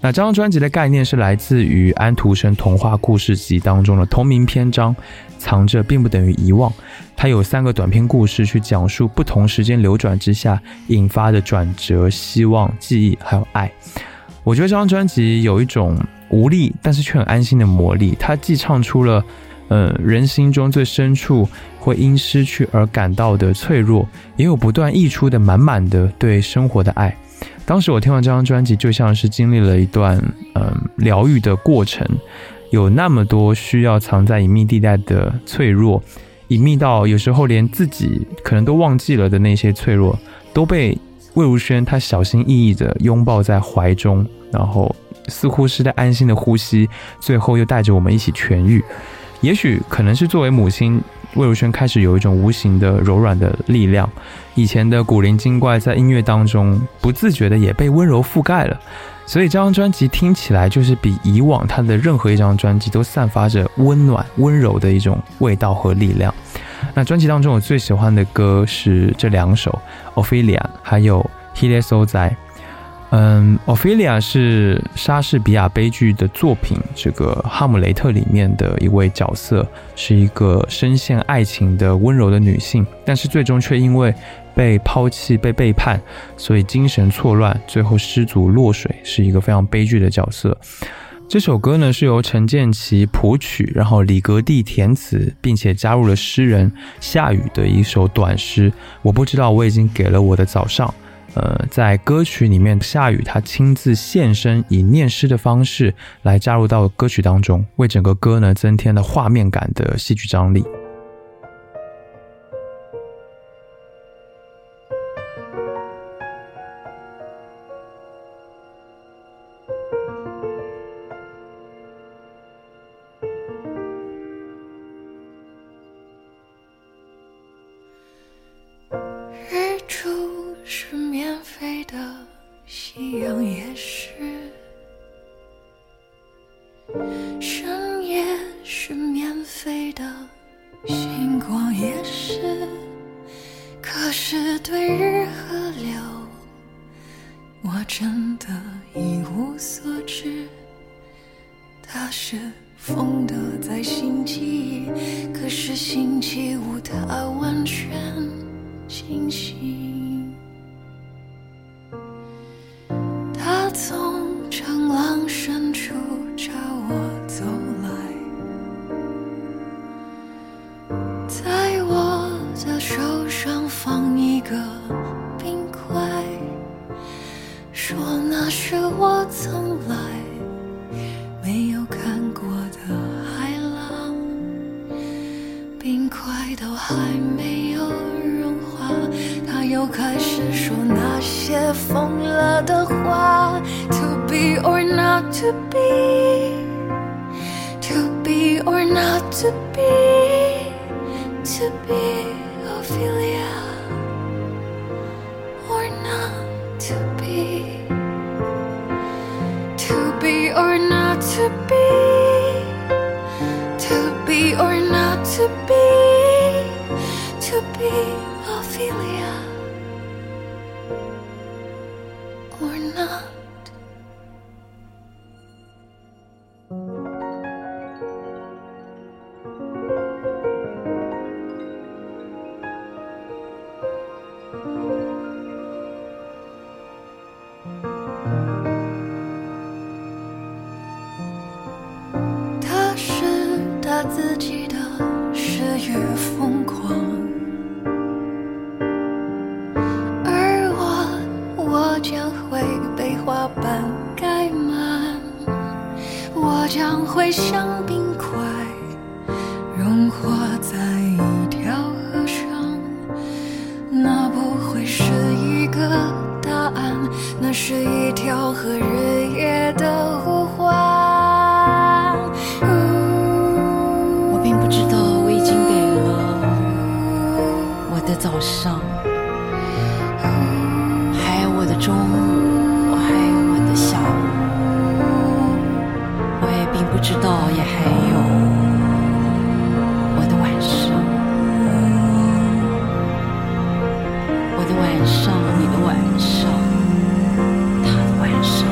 那这张专辑的概念是来自于安徒生童话故事集当中的同名篇章，藏着并不等于遗忘。它有三个短篇故事，去讲述不同时间流转之下引发的转折、希望、记忆还有爱。我觉得这张专辑有一种无力但是却很安心的魔力，它既唱出了呃人心中最深处会因失去而感到的脆弱，也有不断溢出的满满的对生活的爱。当时我听完这张专辑，就像是经历了一段嗯疗愈的过程，有那么多需要藏在隐秘地带的脆弱，隐秘到有时候连自己可能都忘记了的那些脆弱，都被魏如萱她小心翼翼地拥抱在怀中，然后似乎是在安心的呼吸，最后又带着我们一起痊愈。也许可能是作为母亲。魏如萱开始有一种无形的柔软的力量，以前的古灵精怪在音乐当中不自觉的也被温柔覆盖了，所以这张专辑听起来就是比以往她的任何一张专辑都散发着温暖温柔的一种味道和力量。那专辑当中我最喜欢的歌是这两首《Ophelia》还有《He Let So 在》。嗯，Ophelia 是莎士比亚悲剧的作品《这个哈姆雷特》里面的一位角色，是一个深陷爱情的温柔的女性，但是最终却因为被抛弃、被背叛，所以精神错乱，最后失足落水，是一个非常悲剧的角色。这首歌呢是由陈建奇谱曲，然后李格弟填词，并且加入了诗人夏雨的一首短诗。我不知道我已经给了我的早上。呃，在歌曲里面，夏雨他亲自现身，以念诗的方式来加入到歌曲当中，为整个歌呢增添了画面感的戏剧张力。早上，还有我的中午，我还有我的下午，我也并不知道也还有我的晚上，我的晚上，你的晚上，他的晚上，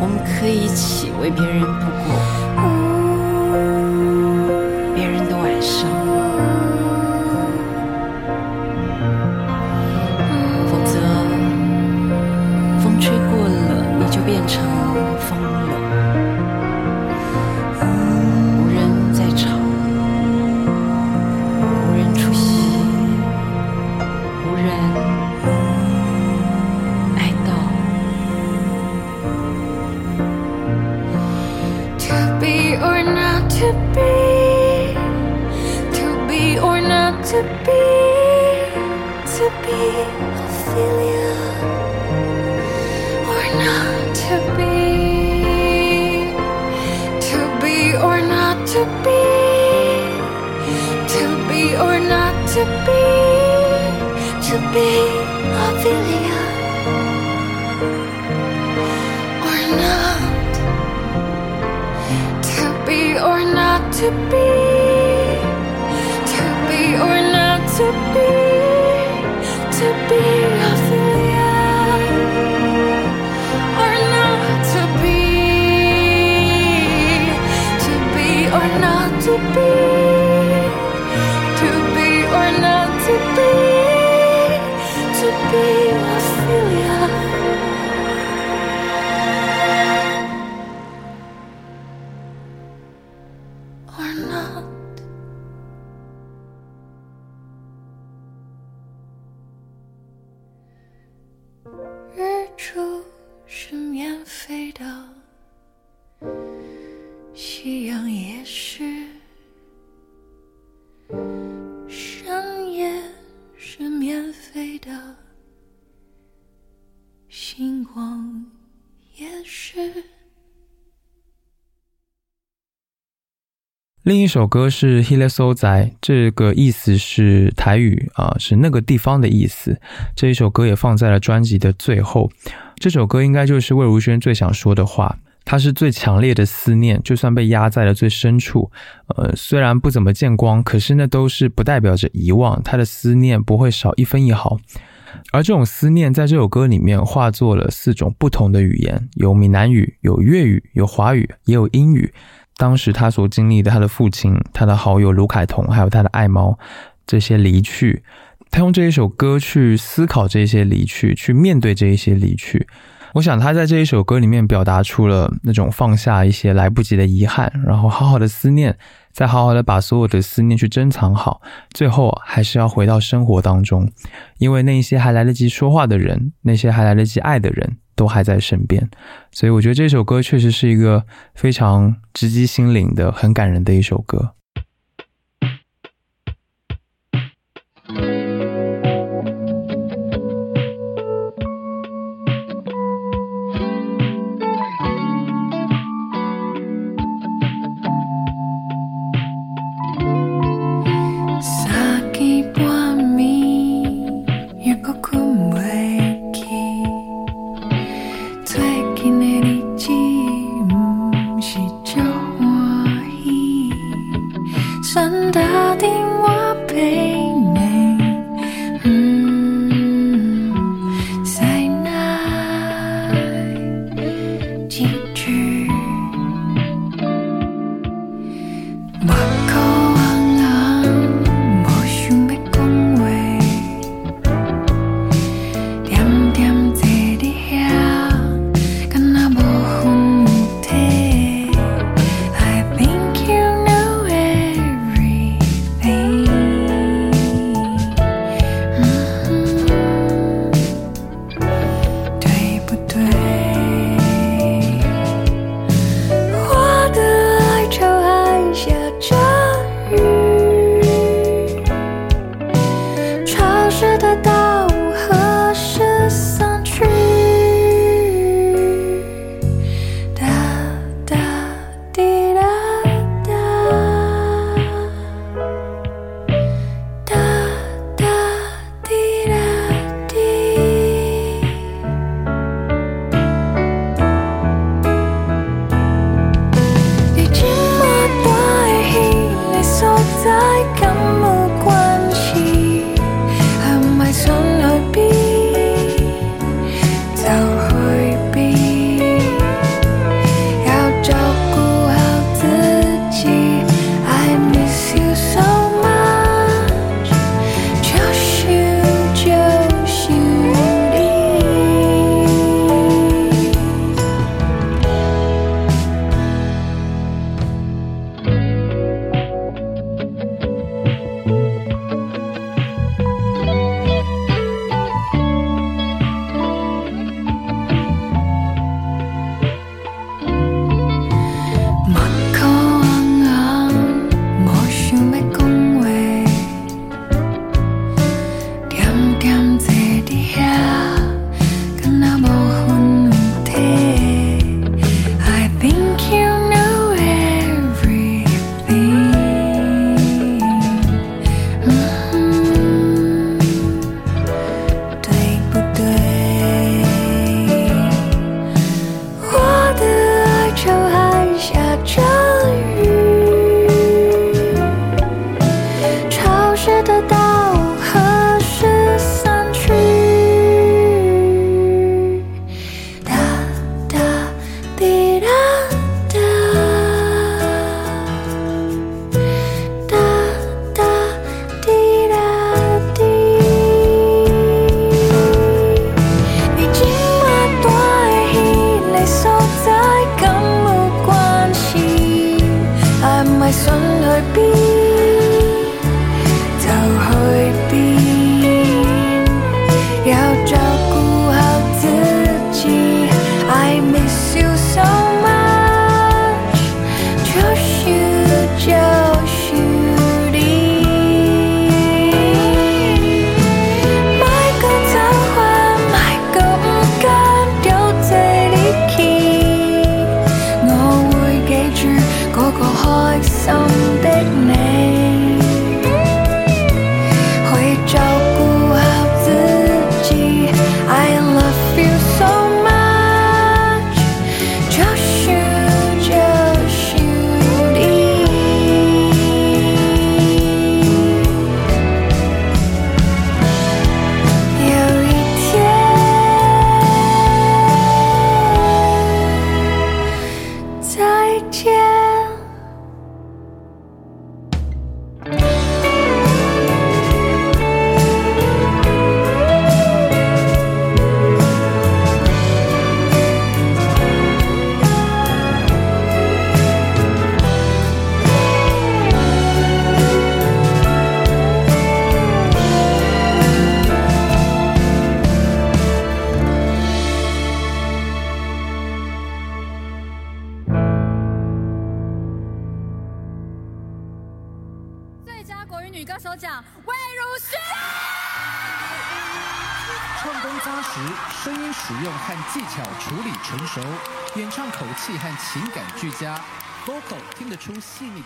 我们可以一起为别人另一首歌是 h i l e s o 仔，这个意思是台语啊，是那个地方的意思。这一首歌也放在了专辑的最后。这首歌应该就是魏如萱最想说的话，它是最强烈的思念，就算被压在了最深处，呃，虽然不怎么见光，可是那都是不代表着遗忘，他的思念不会少一分一毫。而这种思念在这首歌里面化作了四种不同的语言，有闽南语，有粤语，有华语，也有英语。当时他所经历的，他的父亲、他的好友卢凯彤，还有他的爱猫，这些离去，他用这一首歌去思考这些离去，去面对这一些离去。我想他在这一首歌里面表达出了那种放下一些来不及的遗憾，然后好好的思念，再好好的把所有的思念去珍藏好，最后还是要回到生活当中，因为那些还来得及说话的人，那些还来得及爱的人。都还在身边，所以我觉得这首歌确实是一个非常直击心灵的、很感人的一首歌。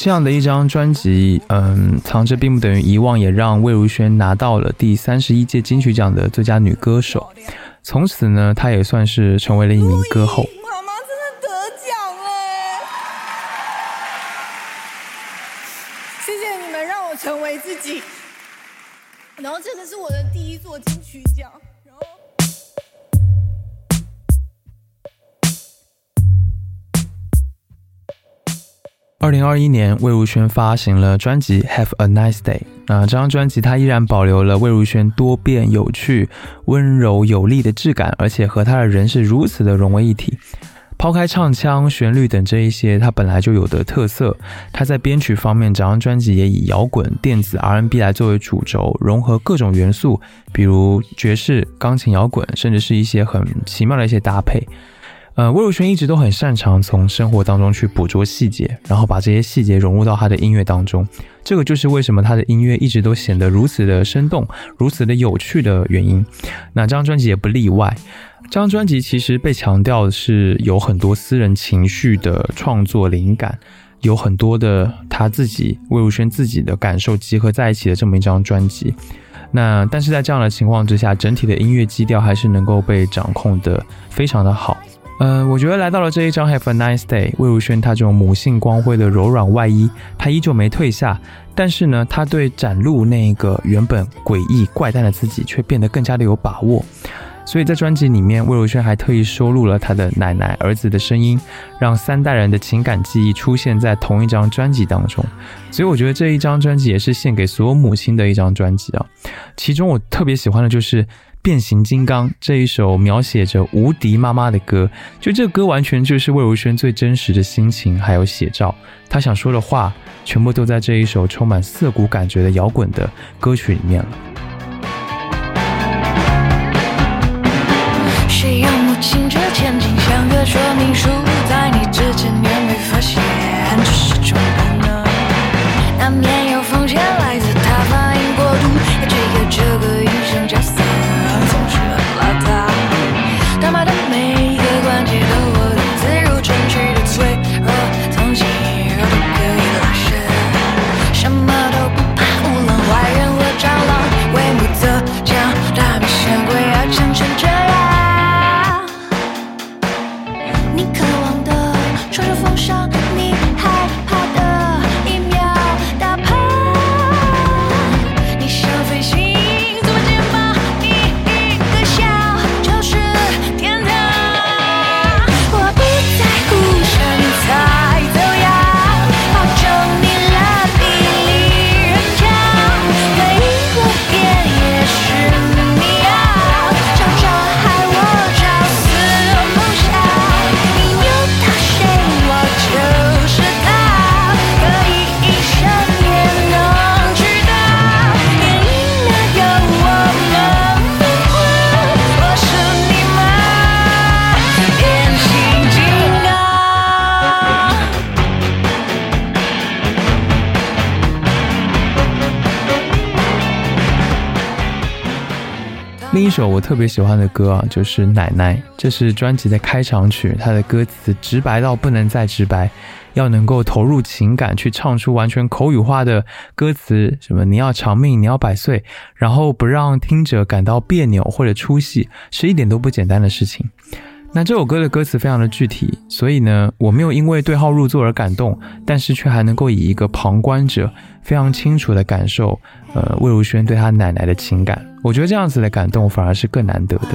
这样的一张专辑，嗯，藏着并不等于遗忘，也让魏如萱拿到了第三十一届金曲奖的最佳女歌手。从此呢，她也算是成为了一名歌后。妈妈真的得奖了，谢谢你们让我成为自己。然后这个是我的第一座金曲奖。二零二一年，魏如萱发行了专辑《Have a Nice Day》。那这张专辑，它依然保留了魏如萱多变、有趣、温柔有力的质感，而且和她的人是如此的融为一体。抛开唱腔、旋律等这一些它本来就有的特色，它在编曲方面，整张专辑也以摇滚、电子、R&B 来作为主轴，融合各种元素，比如爵士、钢琴、摇滚，甚至是一些很奇妙的一些搭配。呃，魏如萱一直都很擅长从生活当中去捕捉细节，然后把这些细节融入到她的音乐当中。这个就是为什么她的音乐一直都显得如此的生动、如此的有趣的原因。那这张专辑也不例外。这张专辑其实被强调的是有很多私人情绪的创作灵感，有很多的她自己魏如萱自己的感受集合在一起的这么一张专辑。那但是在这样的情况之下，整体的音乐基调还是能够被掌控的非常的好。呃，我觉得来到了这一张《Have a Nice Day》，魏如萱她这种母性光辉的柔软外衣，她依旧没退下，但是呢，她对展露那个原本诡异怪诞的自己，却变得更加的有把握。所以在专辑里面，魏如萱还特意收录了她的奶奶、儿子的声音，让三代人的情感记忆出现在同一张专辑当中。所以我觉得这一张专辑也是献给所有母亲的一张专辑啊。其中我特别喜欢的就是。变形金刚这一首描写着无敌妈妈的歌，就这歌完全就是魏如萱最真实的心情，还有写照。她想说的话，全部都在这一首充满涩谷感觉的摇滚的歌曲里面了。谁让我亲这千金像个说明书，首我特别喜欢的歌啊，就是《奶奶》，这是专辑的开场曲，它的歌词直白到不能再直白，要能够投入情感去唱出完全口语化的歌词，什么你要长命，你要百岁，然后不让听者感到别扭或者出戏，是一点都不简单的事情。那这首歌的歌词非常的具体，所以呢，我没有因为对号入座而感动，但是却还能够以一个旁观者非常清楚的感受，呃，魏如萱对她奶奶的情感。我觉得这样子的感动反而是更难得的。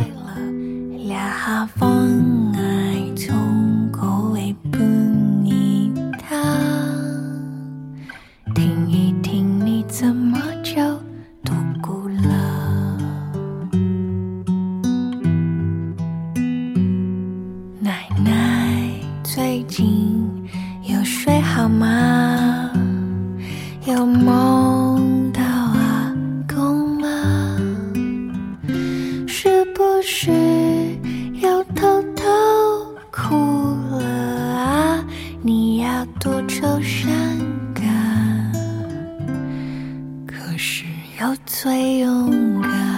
最近有睡好吗？有梦到阿公吗？是不是又偷偷哭了啊？你要多愁善感，可是又最勇敢。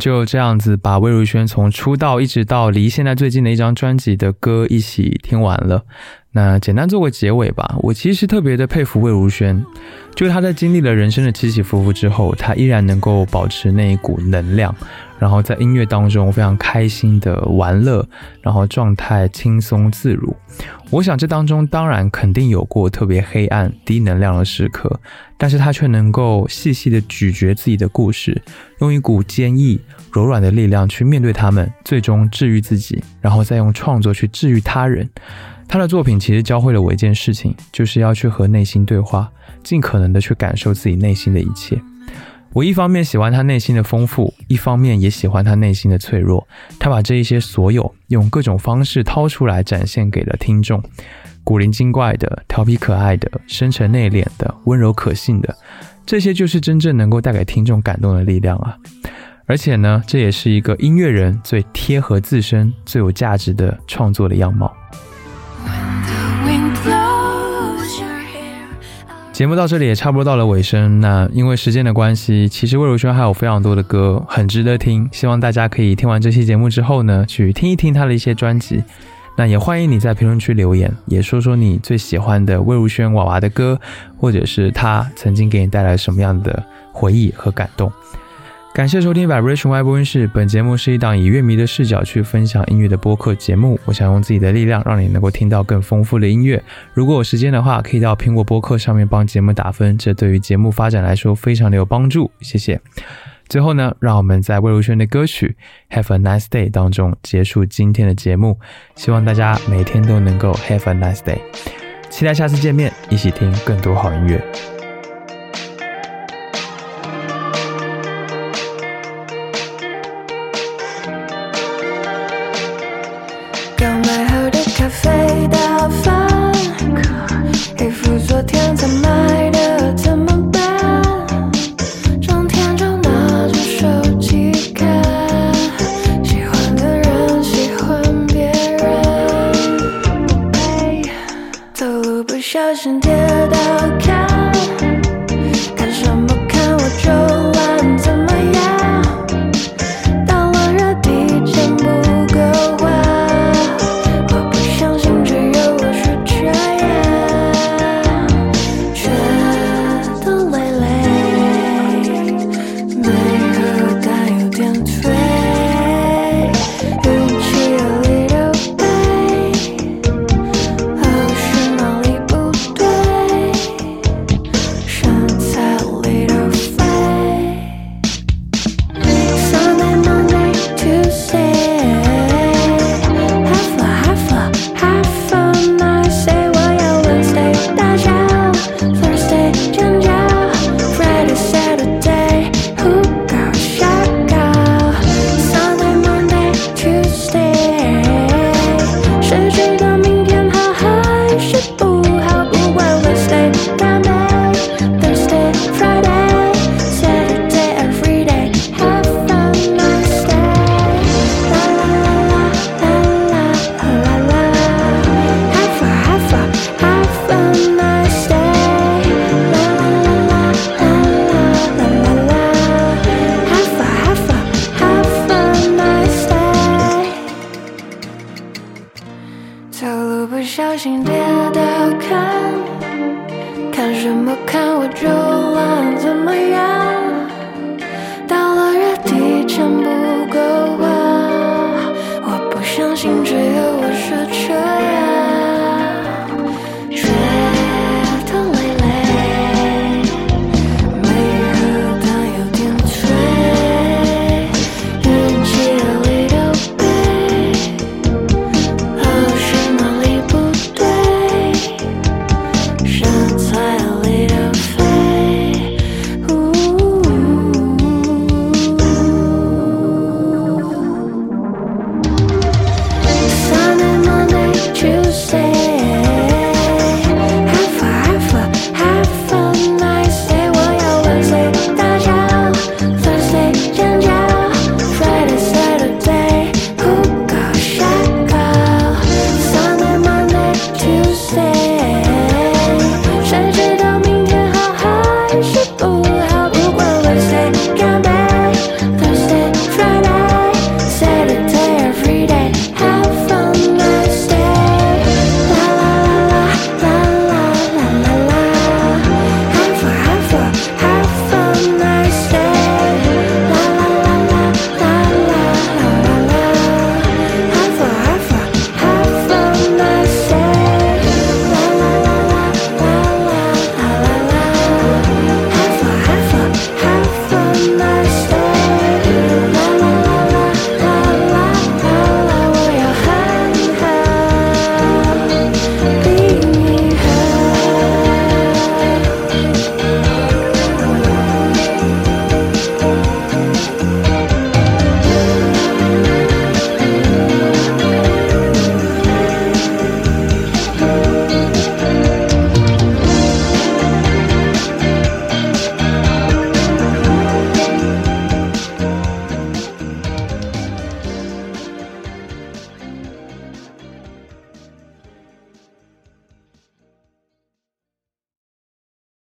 就这样子把魏如萱从出道一直到离现在最近的一张专辑的歌一起听完了。那简单做个结尾吧。我其实特别的佩服魏如萱，就是他在经历了人生的起起伏伏之后，他依然能够保持那一股能量，然后在音乐当中非常开心的玩乐，然后状态轻松自如。我想这当中当然肯定有过特别黑暗、低能量的时刻，但是他却能够细细的咀嚼自己的故事，用一股坚毅、柔软的力量去面对他们，最终治愈自己，然后再用创作去治愈他人。他的作品其实教会了我一件事情，就是要去和内心对话，尽可能的去感受自己内心的一切。我一方面喜欢他内心的丰富，一方面也喜欢他内心的脆弱。他把这一些所有用各种方式掏出来，展现给了听众。古灵精怪的、调皮可爱的、深沉内敛的、温柔可信的，这些就是真正能够带给听众感动的力量啊！而且呢，这也是一个音乐人最贴合自身、最有价值的创作的样貌。节目到这里也差不多到了尾声。那因为时间的关系，其实魏如萱还有非常多的歌很值得听。希望大家可以听完这期节目之后呢，去听一听她的一些专辑。那也欢迎你在评论区留言，也说说你最喜欢的魏如萱娃娃的歌，或者是她曾经给你带来什么样的回忆和感动。感谢收听 Vibration Y 播音室。本节目是一档以乐迷的视角去分享音乐的播客节目。我想用自己的力量，让你能够听到更丰富的音乐。如果有时间的话，可以到苹果播客上面帮节目打分，这对于节目发展来说非常的有帮助。谢谢。最后呢，让我们在魏如萱的歌曲《Have a Nice Day》当中结束今天的节目。希望大家每天都能够 Have a Nice Day。期待下次见面，一起听更多好音乐。